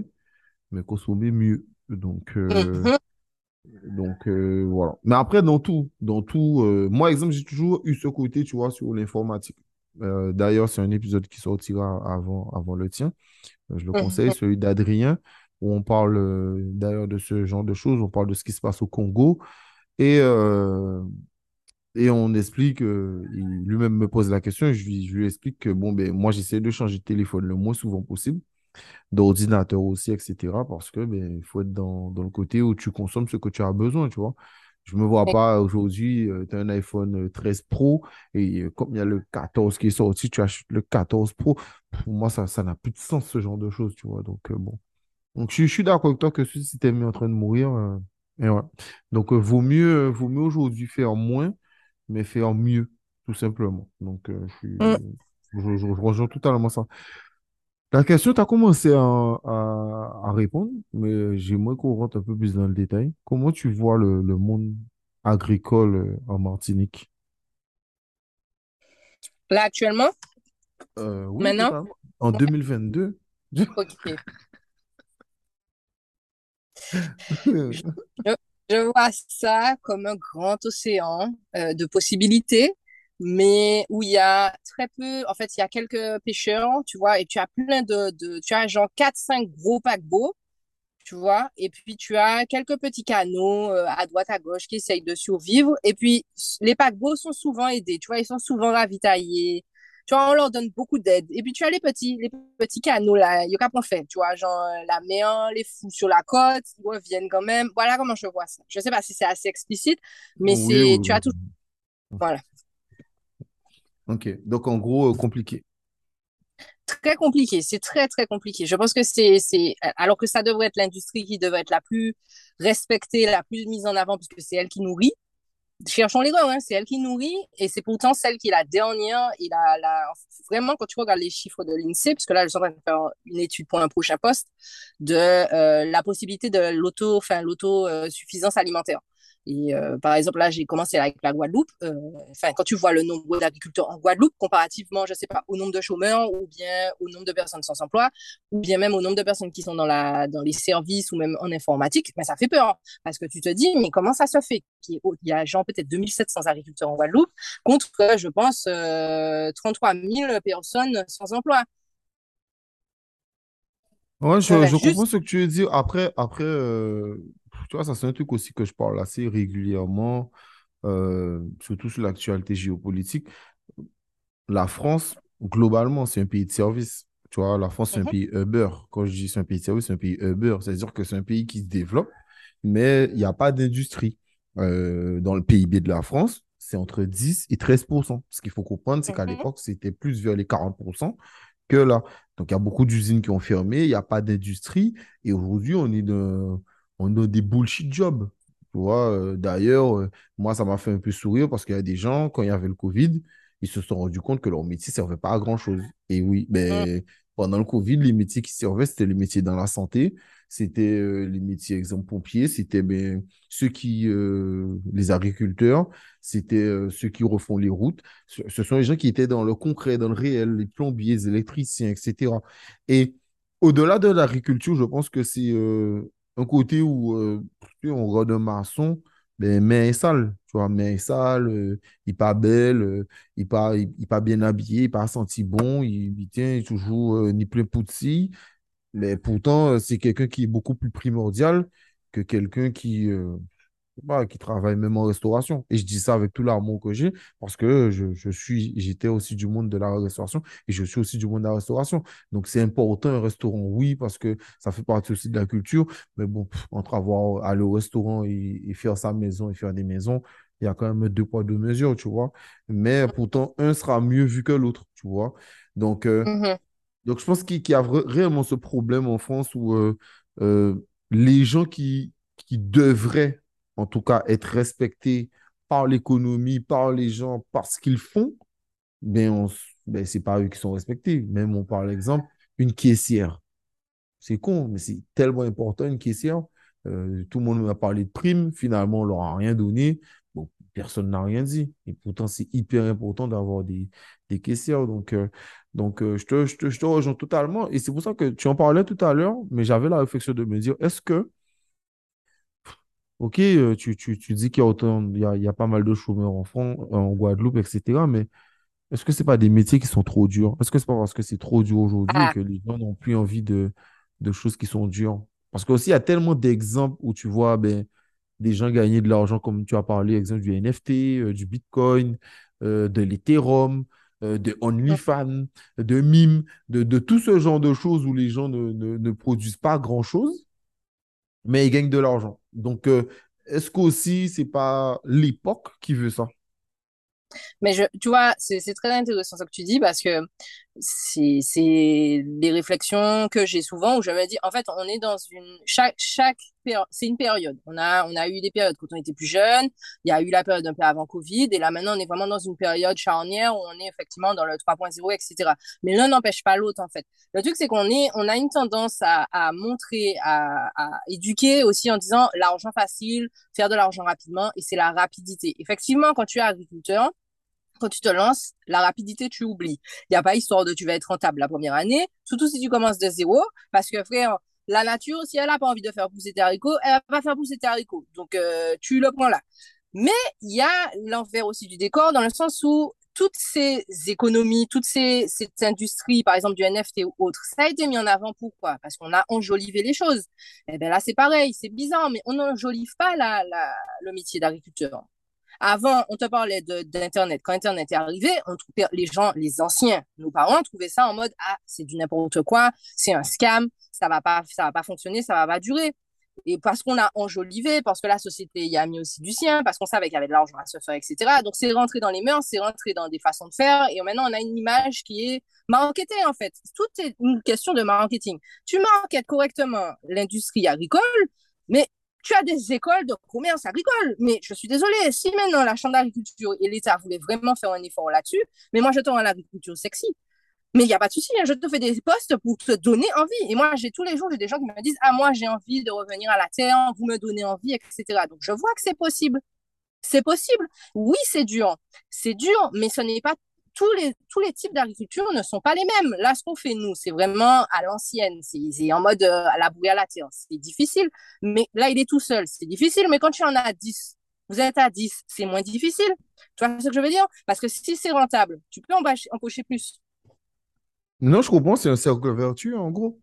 mais consommer mieux. Donc, euh, mm-hmm. donc euh, voilà. Mais après, dans tout, dans tout, moi, exemple, j'ai toujours eu ce côté, tu vois, sur l'informatique. D'ailleurs, c'est un épisode qui sortira avant, avant le tien. Je le conseille, mm-hmm. celui d'Adrien où on parle euh, d'ailleurs de ce genre de choses, on parle de ce qui se passe au Congo. Et, euh, on explique, euh, lui-même me pose la question, je lui, explique que bon, ben, moi, j'essaie de changer de téléphone le moins souvent possible, d'ordinateur aussi, etc. Parce que ben, il faut être dans, le côté où tu consommes ce que tu as besoin, tu vois. Je ne me vois pas aujourd'hui, tu as un iPhone 13 Pro et comme il y a le 14 qui est sorti, tu achètes le 14 Pro. Pour moi, ça, ça n'a plus de sens, ce genre de choses, tu vois. Donc, bon. Donc, je, suis d'accord avec toi que si tu es mis en train de mourir, et ouais. Donc, vaut mieux, vaut mieux aujourd'hui faire moins, mais faire mieux, tout simplement. Donc, je, suis, Mm. je, je rejoins totalement ça. La question, tu as commencé à, à- à répondre, mais j'aimerais qu'on rentre un peu plus dans le détail. Comment tu vois le, le monde agricole euh, en Martinique? Là, actuellement, Euh, oui, maintenant, totalement. En 2022? ok. Je, je vois ça comme un grand océan euh, de possibilités, mais où il y a très peu, en fait, il y a quelques pêcheurs, tu vois, et tu as plein de, de tu as genre quatre cinq gros paquebots, tu vois, et puis tu as quelques petits canaux euh, à droite, à gauche qui essayent de survivre, et puis les paquebots sont souvent aidés, tu vois, ils sont souvent ravitaillés, tu vois, on leur donne beaucoup d'aide. Et puis tu as les petits, les petits canaux là, il y a qu'à fait, tu vois, genre euh, la mer les fout sur la côte, ils reviennent quand même. Voilà comment je vois ça. Je sais pas si c'est assez explicite, mais Oui, c'est, oui, tu as tout, voilà. Ok. Donc, en gros, euh, compliqué. Très compliqué, c'est très très compliqué. Je pense que c'est, c'est, alors que ça devrait être l'industrie qui devrait être la plus respectée, la plus mise en avant, puisque c'est elle qui nourrit. Cherchons les gars, hein, c'est elle qui nourrit et c'est pourtant celle qui est la dernière. Et la, la, vraiment, quand tu regardes les chiffres de l'INSEE, parce que là, je suis en train de faire une étude pour un prochain poste, de euh, la possibilité de l'auto, enfin, l'autosuffisance alimentaire. Et euh, par exemple, là, j'ai commencé avec la Guadeloupe. Euh, Enfin, quand tu vois le nombre d'agriculteurs en Guadeloupe, comparativement, je sais pas, au nombre de chômeurs ou bien au nombre de personnes sans emploi, ou bien même au nombre de personnes qui sont dans, la, dans les services ou même en informatique, ben, ça fait peur. Parce que tu te dis, mais comment ça se fait qu'il y a genre peut-être 2700 agriculteurs en Guadeloupe contre, je pense, euh, 33 000 personnes sans emploi? Ouais, je, je comprends ce que tu veux dire. Après, après euh, tu vois, ça c'est un truc aussi que je parle assez régulièrement, euh, surtout sur l'actualité géopolitique. La France, globalement, c'est un pays de service. Tu vois, la France, c'est un Mhm, pays Uber. Quand je dis c'est un pays de service, c'est un pays Uber. C'est-à-dire que c'est un pays qui se développe, mais il n'y a pas d'industrie. Euh, dans le PIB de la France, c'est entre 10 et 13% Ce qu'il faut comprendre, c'est qu'à mhm, l'époque, c'était plus vers les 40% que là. Donc, il y a beaucoup d'usines qui ont fermé, il n'y a pas d'industrie. Et aujourd'hui, on est dans, on dans des bullshit jobs. Tu vois, euh, d'ailleurs, euh, moi, ça m'a fait un peu sourire parce qu'il y a des gens, quand il y avait le Covid, ils se sont rendus compte que leur métier ne servait pas à grand-chose. Et oui, mhm, ben, pendant le Covid, les métiers qui servaient, c'était les métiers dans la santé, c'était euh, les métiers, exemple, pompiers, c'était ben, ceux qui, les agriculteurs, c'était ceux qui refont les routes. Ce, ce sont les gens qui étaient dans le concret, dans le réel, les plombiers, les électriciens, etc. Et au-delà de l'agriculture, je pense que c'est euh, un côté où euh, on regarde un maçon, ben, main est sale, tu vois, main est sale, euh, il pas belle, euh, il pas, il, il pas bien habillé, il pas senti bon, il, il tient il toujours euh, ni plein poutsi, mais pourtant, euh, c'est quelqu'un qui est beaucoup plus primordial que quelqu'un qui, pas, qui travaille même en restauration. Et je dis ça avec tout l'amour que j'ai parce que je, je suis, j'étais aussi du monde de la restauration et je suis aussi du monde de la restauration. Donc, c'est important un restaurant, oui, parce que ça fait partie aussi de la culture. Mais bon, pff, entre avoir, aller au restaurant et, et faire sa maison et faire des maisons, il y a quand même deux poids, deux mesures, tu vois. Mais pourtant, un sera mieux vu que l'autre, tu vois. Donc, euh, mhm, donc, je pense qu'il y a réellement ce problème en France où euh, euh, les gens qui, qui devraient, en tout cas, être respectés par l'économie, par les gens, par ce qu'ils font, ben, ben, c'est pas eux qui sont respectés. Même, on parle exemple, une caissière. C'est con, mais c'est tellement important, une caissière. Euh, tout le monde m'a parlé de primes. Finalement, on leur a rien donné. Bon, personne n'a rien dit. Et pourtant, c'est hyper important d'avoir des, des caissières. Donc, euh, donc euh, je te, je te, je te rejoins totalement. Et c'est pour ça que tu en parlais tout à l'heure, mais j'avais la réflexion de me dire, est-ce que, OK, euh, tu, tu, tu dis qu'il y a autant, il y a, il y a pas mal de chômeurs en France, en Guadeloupe, etc. Mais est-ce que c'est pas des métiers qui sont trop durs? Est-ce que c'est pas parce que c'est trop dur aujourd'hui Ah, que les gens n'ont plus envie de, de choses qui sont dures? Parce qu'aussi, il y a tellement d'exemples où tu vois ben, des gens gagner de l'argent, comme tu as parlé, exemple du NFT, euh, du Bitcoin, euh, de l'Ethereum, euh, de OnlyFans, de Mime, de, de tout ce genre de choses où les gens ne, ne, ne produisent pas grand-chose, mais ils gagnent de l'argent. Donc, euh, est-ce qu'aussi, c'est pas l'époque qui veut ça? Mais je, tu vois, c'est très intéressant ce que tu dis parce que c'est des réflexions que j'ai souvent où je me dis, en fait, on est dans une chaque chaque c'est une période. On a on a eu des périodes quand on était plus jeune. Il y a eu la période un peu avant Covid et là maintenant on est vraiment dans une période charnière où on est effectivement dans le 3.0, etc. Mais l'un n'empêche pas l'autre en fait. Le truc c'est qu'on est on a une tendance à, à montrer, à, à éduquer aussi en disant l'argent facile, faire de l'argent rapidement et c'est la rapidité. Effectivement, quand tu es agriculteur quand tu te lances, la rapidité, tu oublies. Il n'y a pas histoire de tu vas être rentable la première année, surtout si tu commences de zéro, parce que frère, la nature, si elle n'a pas envie de faire pousser tes haricots, elle va faire pousser tes haricots. Donc, euh, tu le prends là. Mais il y a l'envers aussi du décor, dans le sens où toutes ces économies, toutes ces, cette industrie, par exemple du NFT ou autre, ça a été mis en avant pourquoi? Parce qu'on a enjolivé les choses. Et eh bien là, c'est pareil, c'est bizarre, mais on n'enjolive pas la, le métier d'agriculteur. Avant, on te parlait d'Internet. Quand Internet est arrivé, les gens, les anciens, nos parents, trouvaient ça en mode Ah, c'est du n'importe quoi, c'est un scam, ça va pas, va pas fonctionner, ça va pas durer. Et parce qu'on a enjolivé, parce que la société y a mis aussi du sien, parce qu'on savait qu'il y avait de l'argent à se faire, etc. Donc, c'est rentré dans les mœurs, c'est rentré dans des façons de faire. Et maintenant, on a une image qui est marketée, en fait. Tout est une question de marketing. Tu marketes correctement l'industrie agricole, mais tu as des écoles de commerce agricole. Mais je suis désolée, si maintenant la Chambre d'agriculture et l'État voulaient vraiment faire un effort là-dessus, mais moi je à l'agriculture sexy. Mais il n'y a pas de souci, hein, je te fais des postes pour te donner envie. Et moi, j'ai tous les jours, des gens qui me disent Ah, moi, j'ai envie de revenir à la terre, vous me donnez envie, etc. Donc, je vois que c'est possible. C'est possible. Oui, c'est dur. C'est dur, mais ce n'est pas tous les, tous les types d'agriculture ne sont pas les mêmes. Là, ce qu'on fait, nous, c'est vraiment à l'ancienne. C'est en mode euh, à la bouée à la terre. C'est difficile. Mais là, il est tout seul. C'est difficile. Mais quand tu en as 10, vous êtes à 10, c'est moins difficile. Tu vois ce que je veux dire? Parce que si c'est rentable, tu peux empocher plus. Non, je comprends. C'est un cercle vertueux, en gros.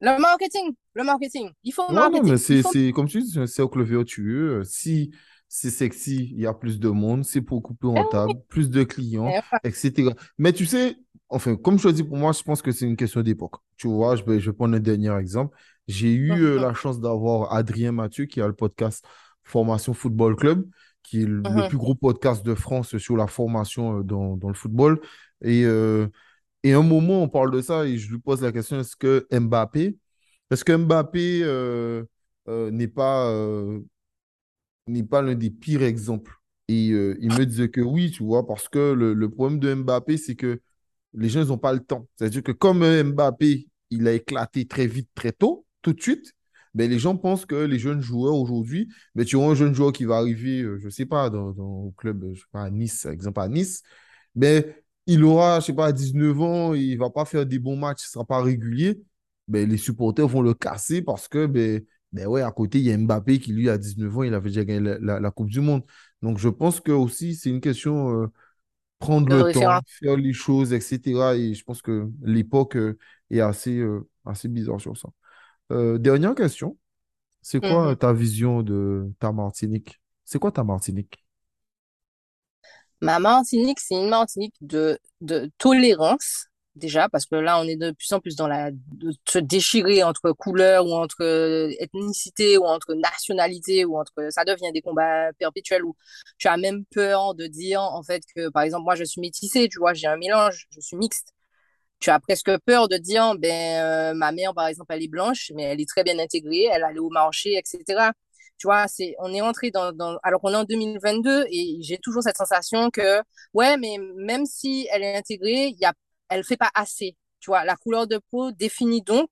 Le marketing, le marketing. Il faut non, Non, mais c'est comme tu dis, c'est un cercle vertueux. Si c'est sexy, il y a plus de monde, c'est beaucoup plus eh rentable, plus de clients, etc. Mais tu sais, enfin, comme je dis pour moi, je pense que c'est une question d'époque. Tu vois, je vais, je vais prendre un dernier exemple. J'ai eu euh, la chance d'avoir Adrien Mathieu qui a le podcast Formation Football Club, qui est le, uh-huh. plus gros podcast de France sur la formation euh, dans, dans le football. Et, euh, et un moment, on parle de ça et je lui pose la question, est-ce que Mbappé, est-ce que Mbappé n'est pas n'est pas l'un des pires exemples. Et euh, il me disait que oui, tu vois, parce que le, problème de Mbappé, c'est que les gens, n'ont pas le temps. C'est-à-dire que comme Mbappé, il a éclaté très vite, très tôt, tout de suite, ben, les gens pensent que les jeunes joueurs aujourd'hui, ben, tu vois un jeune joueur qui va arriver, je euh, je sais pas, dans, dans au club, je sais pas, à Nice, par exemple à Nice, ben, il aura, je sais pas, 19 ans, il va pas faire des bons matchs, il sera pas régulier, les supporters vont le casser parce que ben, ben ouais, à côté, il y a Mbappé qui, lui, à 19 ans, il avait déjà gagné la, Coupe du Monde. Donc, je pense que aussi, c'est une question euh, prendre le temps, faire les choses, etc. Et je pense que l'époque euh, est assez, euh, assez bizarre sur ça. dernière question. C'est quoi mm-hmm. ta vision de ta Martinique? C'est quoi ta Martinique? Ma Martinique, c'est une Martinique de, de tolérance déjà, parce que là, on est de plus en plus dans la de se déchirer entre couleurs ou entre euh, ethnicité ou entre nationalité ou entre ça devient des combats perpétuels où tu as même peur de dire en fait que par exemple moi je suis métissée, tu vois, j'ai un mélange, je suis mixte. Tu as presque peur de dire ben euh, ma mère par exemple elle est blanche mais elle est très bien intégrée, elle allait au marché, etc. Tu vois, c'est, on est entré dans, alors qu'on est en 2022 et j'ai toujours cette sensation que, ouais, mais même si elle est intégrée, il y a elle fait pas assez. Tu vois, la couleur de peau définit donc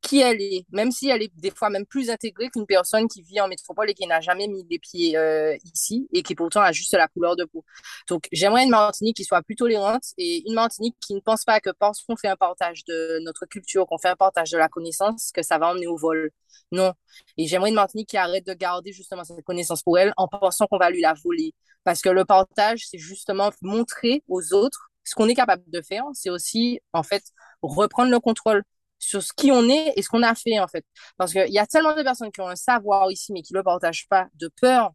qui elle est, même si elle est des fois même plus intégrée qu'une personne qui vit en métropole et qui n'a jamais mis les pieds euh, ici et qui pourtant a juste la couleur de peau. Donc j'aimerais une Martinique qui soit plus tolérante et une Martinique qui ne pense pas que parce qu'on fait un partage de notre culture, qu'on fait un partage de la connaissance, que ça va emmener au vol. Non. Et j'aimerais une Martinique qui arrête de garder justement cette connaissance pour elle en pensant qu'on va lui la voler. Parce que le partage, c'est justement montrer aux autres ce qu'on est capable de faire, c'est aussi, en fait, reprendre le contrôle sur ce qui on est et ce qu'on a fait, en fait. Parce qu'il y a tellement de personnes qui ont un savoir ici, mais qui ne le partagent pas, de peur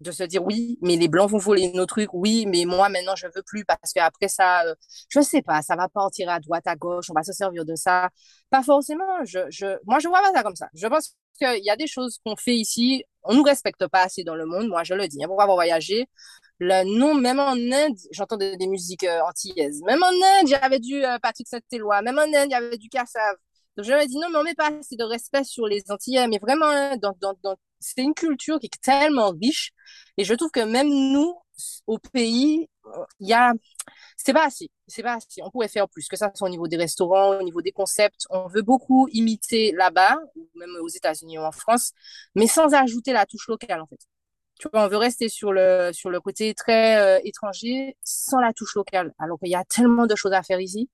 de se dire oui, mais les blancs vont voler nos trucs, oui, mais moi maintenant je veux plus parce qu'après ça, euh, je sais pas, ça va partir à droite, à gauche, on va se servir de ça. Pas forcément, je, je, moi je vois pas ça comme ça. Je pense qu'il y a des choses qu'on fait ici, on nous respecte pas assez dans le monde. Moi, je le dis, hein, pour avoir voyagé. Le nom, même en Inde, j'entends des, musiques euh, antillaises. Même en Inde, j'avais du euh, Patrick Saint-Éloi. Même en Inde, il y avait du Kassav. Donc, je me dis, non, mais on met pas assez de respect sur les Antillais. Mais vraiment, hein, c'est une culture qui est tellement riche. Et je trouve que même nous, au pays, il y a c'est pas assez c'est pas assez. On pourrait faire plus que ça soit au niveau des restaurants au niveau des concepts. On veut beaucoup imiter là-bas ou même aux États-Unis ou en France mais sans ajouter la touche locale en fait. Tu vois on veut rester sur le sur le côté très euh, étranger sans la touche locale. Alors qu'il y a tellement de choses à faire ici.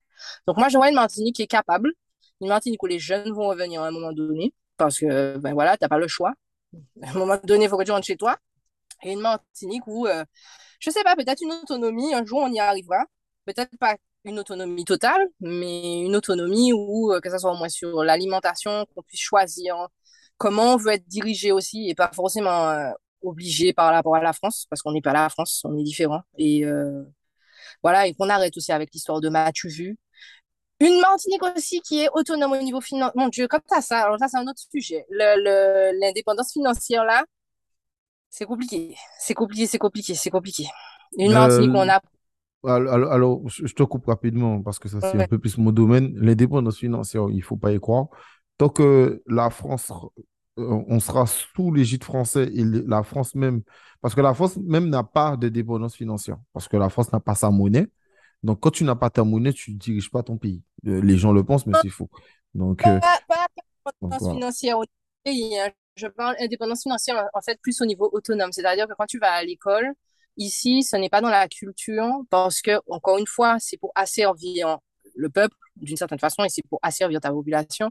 Donc moi je vois une Martinique qui est capable. Une Martinique où les jeunes vont revenir à un moment donné parce que ben voilà t'as pas le choix. À un moment donné il faut que tu rentres chez toi et une Martinique où euh, je sais pas, peut-être une autonomie, un jour on y arrivera. Peut-être pas une autonomie totale, mais une autonomie où, euh, que ce soit au moins sur l'alimentation, qu'on puisse choisir comment on veut être dirigé aussi et pas forcément euh, obligé par rapport à la France, parce qu'on n'est pas là, la France, on est différent. Et euh, voilà, et qu'on arrête aussi avec l'histoire de Mathieu Vu. Une Martinique aussi qui est autonome au niveau financier. Mon Dieu, comme ça, ça, alors ça, c'est un autre sujet. L'indépendance financière, là, c'est compliqué. C'est compliqué, c'est compliqué, c'est compliqué. Une Martinique, on a. Alors, alors, je te coupe rapidement parce que ça, c'est un peu plus mon domaine. L'indépendance financière, il ne faut pas y croire. Tant que la France, euh, on sera sous l'égide français et la France même, parce que la France même n'a pas de dépendance financière, parce que la France n'a pas sa monnaie. Donc, quand tu n'as pas ta monnaie, tu ne diriges pas ton pays. Euh, les gens le pensent, mais c'est faux. Donc, pas, euh, pas financière au pays. Hein je parle indépendance financière en fait plus au niveau autonome. C'est-à-dire que quand tu vas à l'école, ici, ce n'est pas dans la culture parce que, encore une fois, c'est pour asservir le peuple d'une certaine façon et c'est pour asservir ta population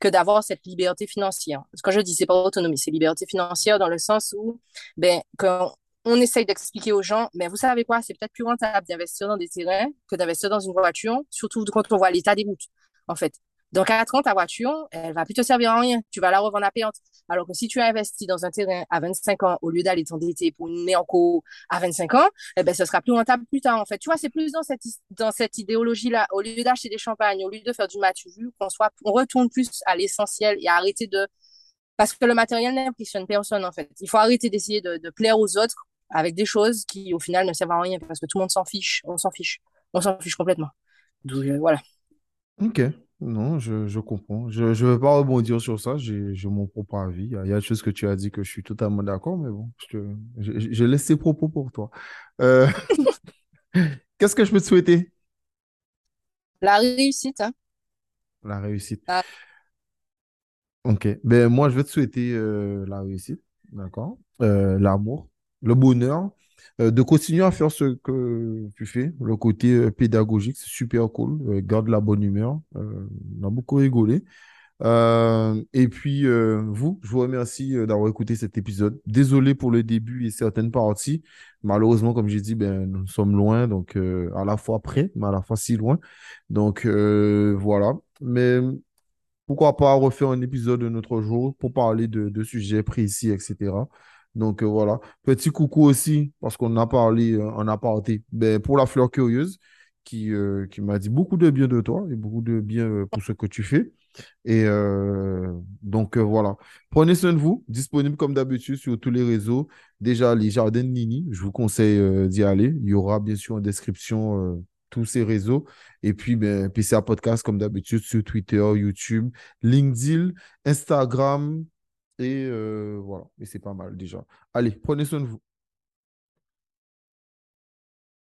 que d'avoir cette liberté financière. Quand je dis c'est pas autonomie, c'est liberté financière dans le sens où, ben, quand on essaye d'expliquer aux gens, mais ben, vous savez quoi, c'est peut-être plus rentable d'investir dans des terrains que d'investir dans une voiture, surtout quand on voit l'état des routes, en fait. Dans 4 ans, ta voiture, elle va plus te servir à rien. Tu vas la revendre à payante. Alors que si tu as investi dans un terrain à 25 ans, au lieu d'aller t'endetter pour une néanco à 25 ans, eh ben, ce sera plus rentable plus tard, en fait. Tu vois, c'est plus dans cette, dans cette idéologie-là. Au lieu d'acheter des champagnes, au lieu de faire du match vu, qu'on soit, on retourne plus à l'essentiel et arrêter de, parce que le matériel n'impressionne personne, en fait. Il faut arrêter d'essayer de, de plaire aux autres avec des choses qui, au final, ne servent à rien parce que tout le monde s'en fiche. On s'en fiche. On s'en fiche complètement. Donc, euh, voilà. Ok. Non, je, je comprends. Je ne vais pas rebondir sur ça. J'ai mon propre avis. Il y, a, des choses que tu as dit que je suis totalement d'accord, mais bon, je, je, je, laisse ces propos pour toi. Euh, Qu'est-ce que je peux te souhaiter? La réussite. Hein. La réussite. Ah. Ok. Ben, moi, je vais te souhaiter euh, la réussite, d'accord? Euh, l'amour, le bonheur, de continuer à faire ce que tu fais, le côté euh, pédagogique, c'est super cool. Euh, garde la bonne humeur. on a beaucoup rigolé. et puis, vous, je vous remercie d'avoir écouté cet épisode. Désolé pour le début et certaines parties. Malheureusement, comme j'ai dit, ben, nous sommes loin, donc à la fois près, mais à la fois si loin. Donc, voilà. Mais pourquoi pas refaire un épisode de notre jour pour parler de, de sujets précis, etc. Donc euh, voilà. Petit coucou aussi, parce qu'on a parlé euh, en aparté, ben, pour la fleur curieuse, qui, euh, qui m'a dit beaucoup de bien de toi et beaucoup de bien pour ce que tu fais. Et donc voilà. Prenez soin de vous, disponible comme d'habitude sur tous les réseaux. Déjà, les jardins de Nini, je vous conseille d'y aller. Il y aura bien sûr en description tous ces réseaux. Et puis, ben, PCA Podcast, comme d'habitude, sur Twitter, YouTube, LinkedIn, Instagram, et euh, voilà, et c'est pas mal déjà. Allez, prenez soin de vous.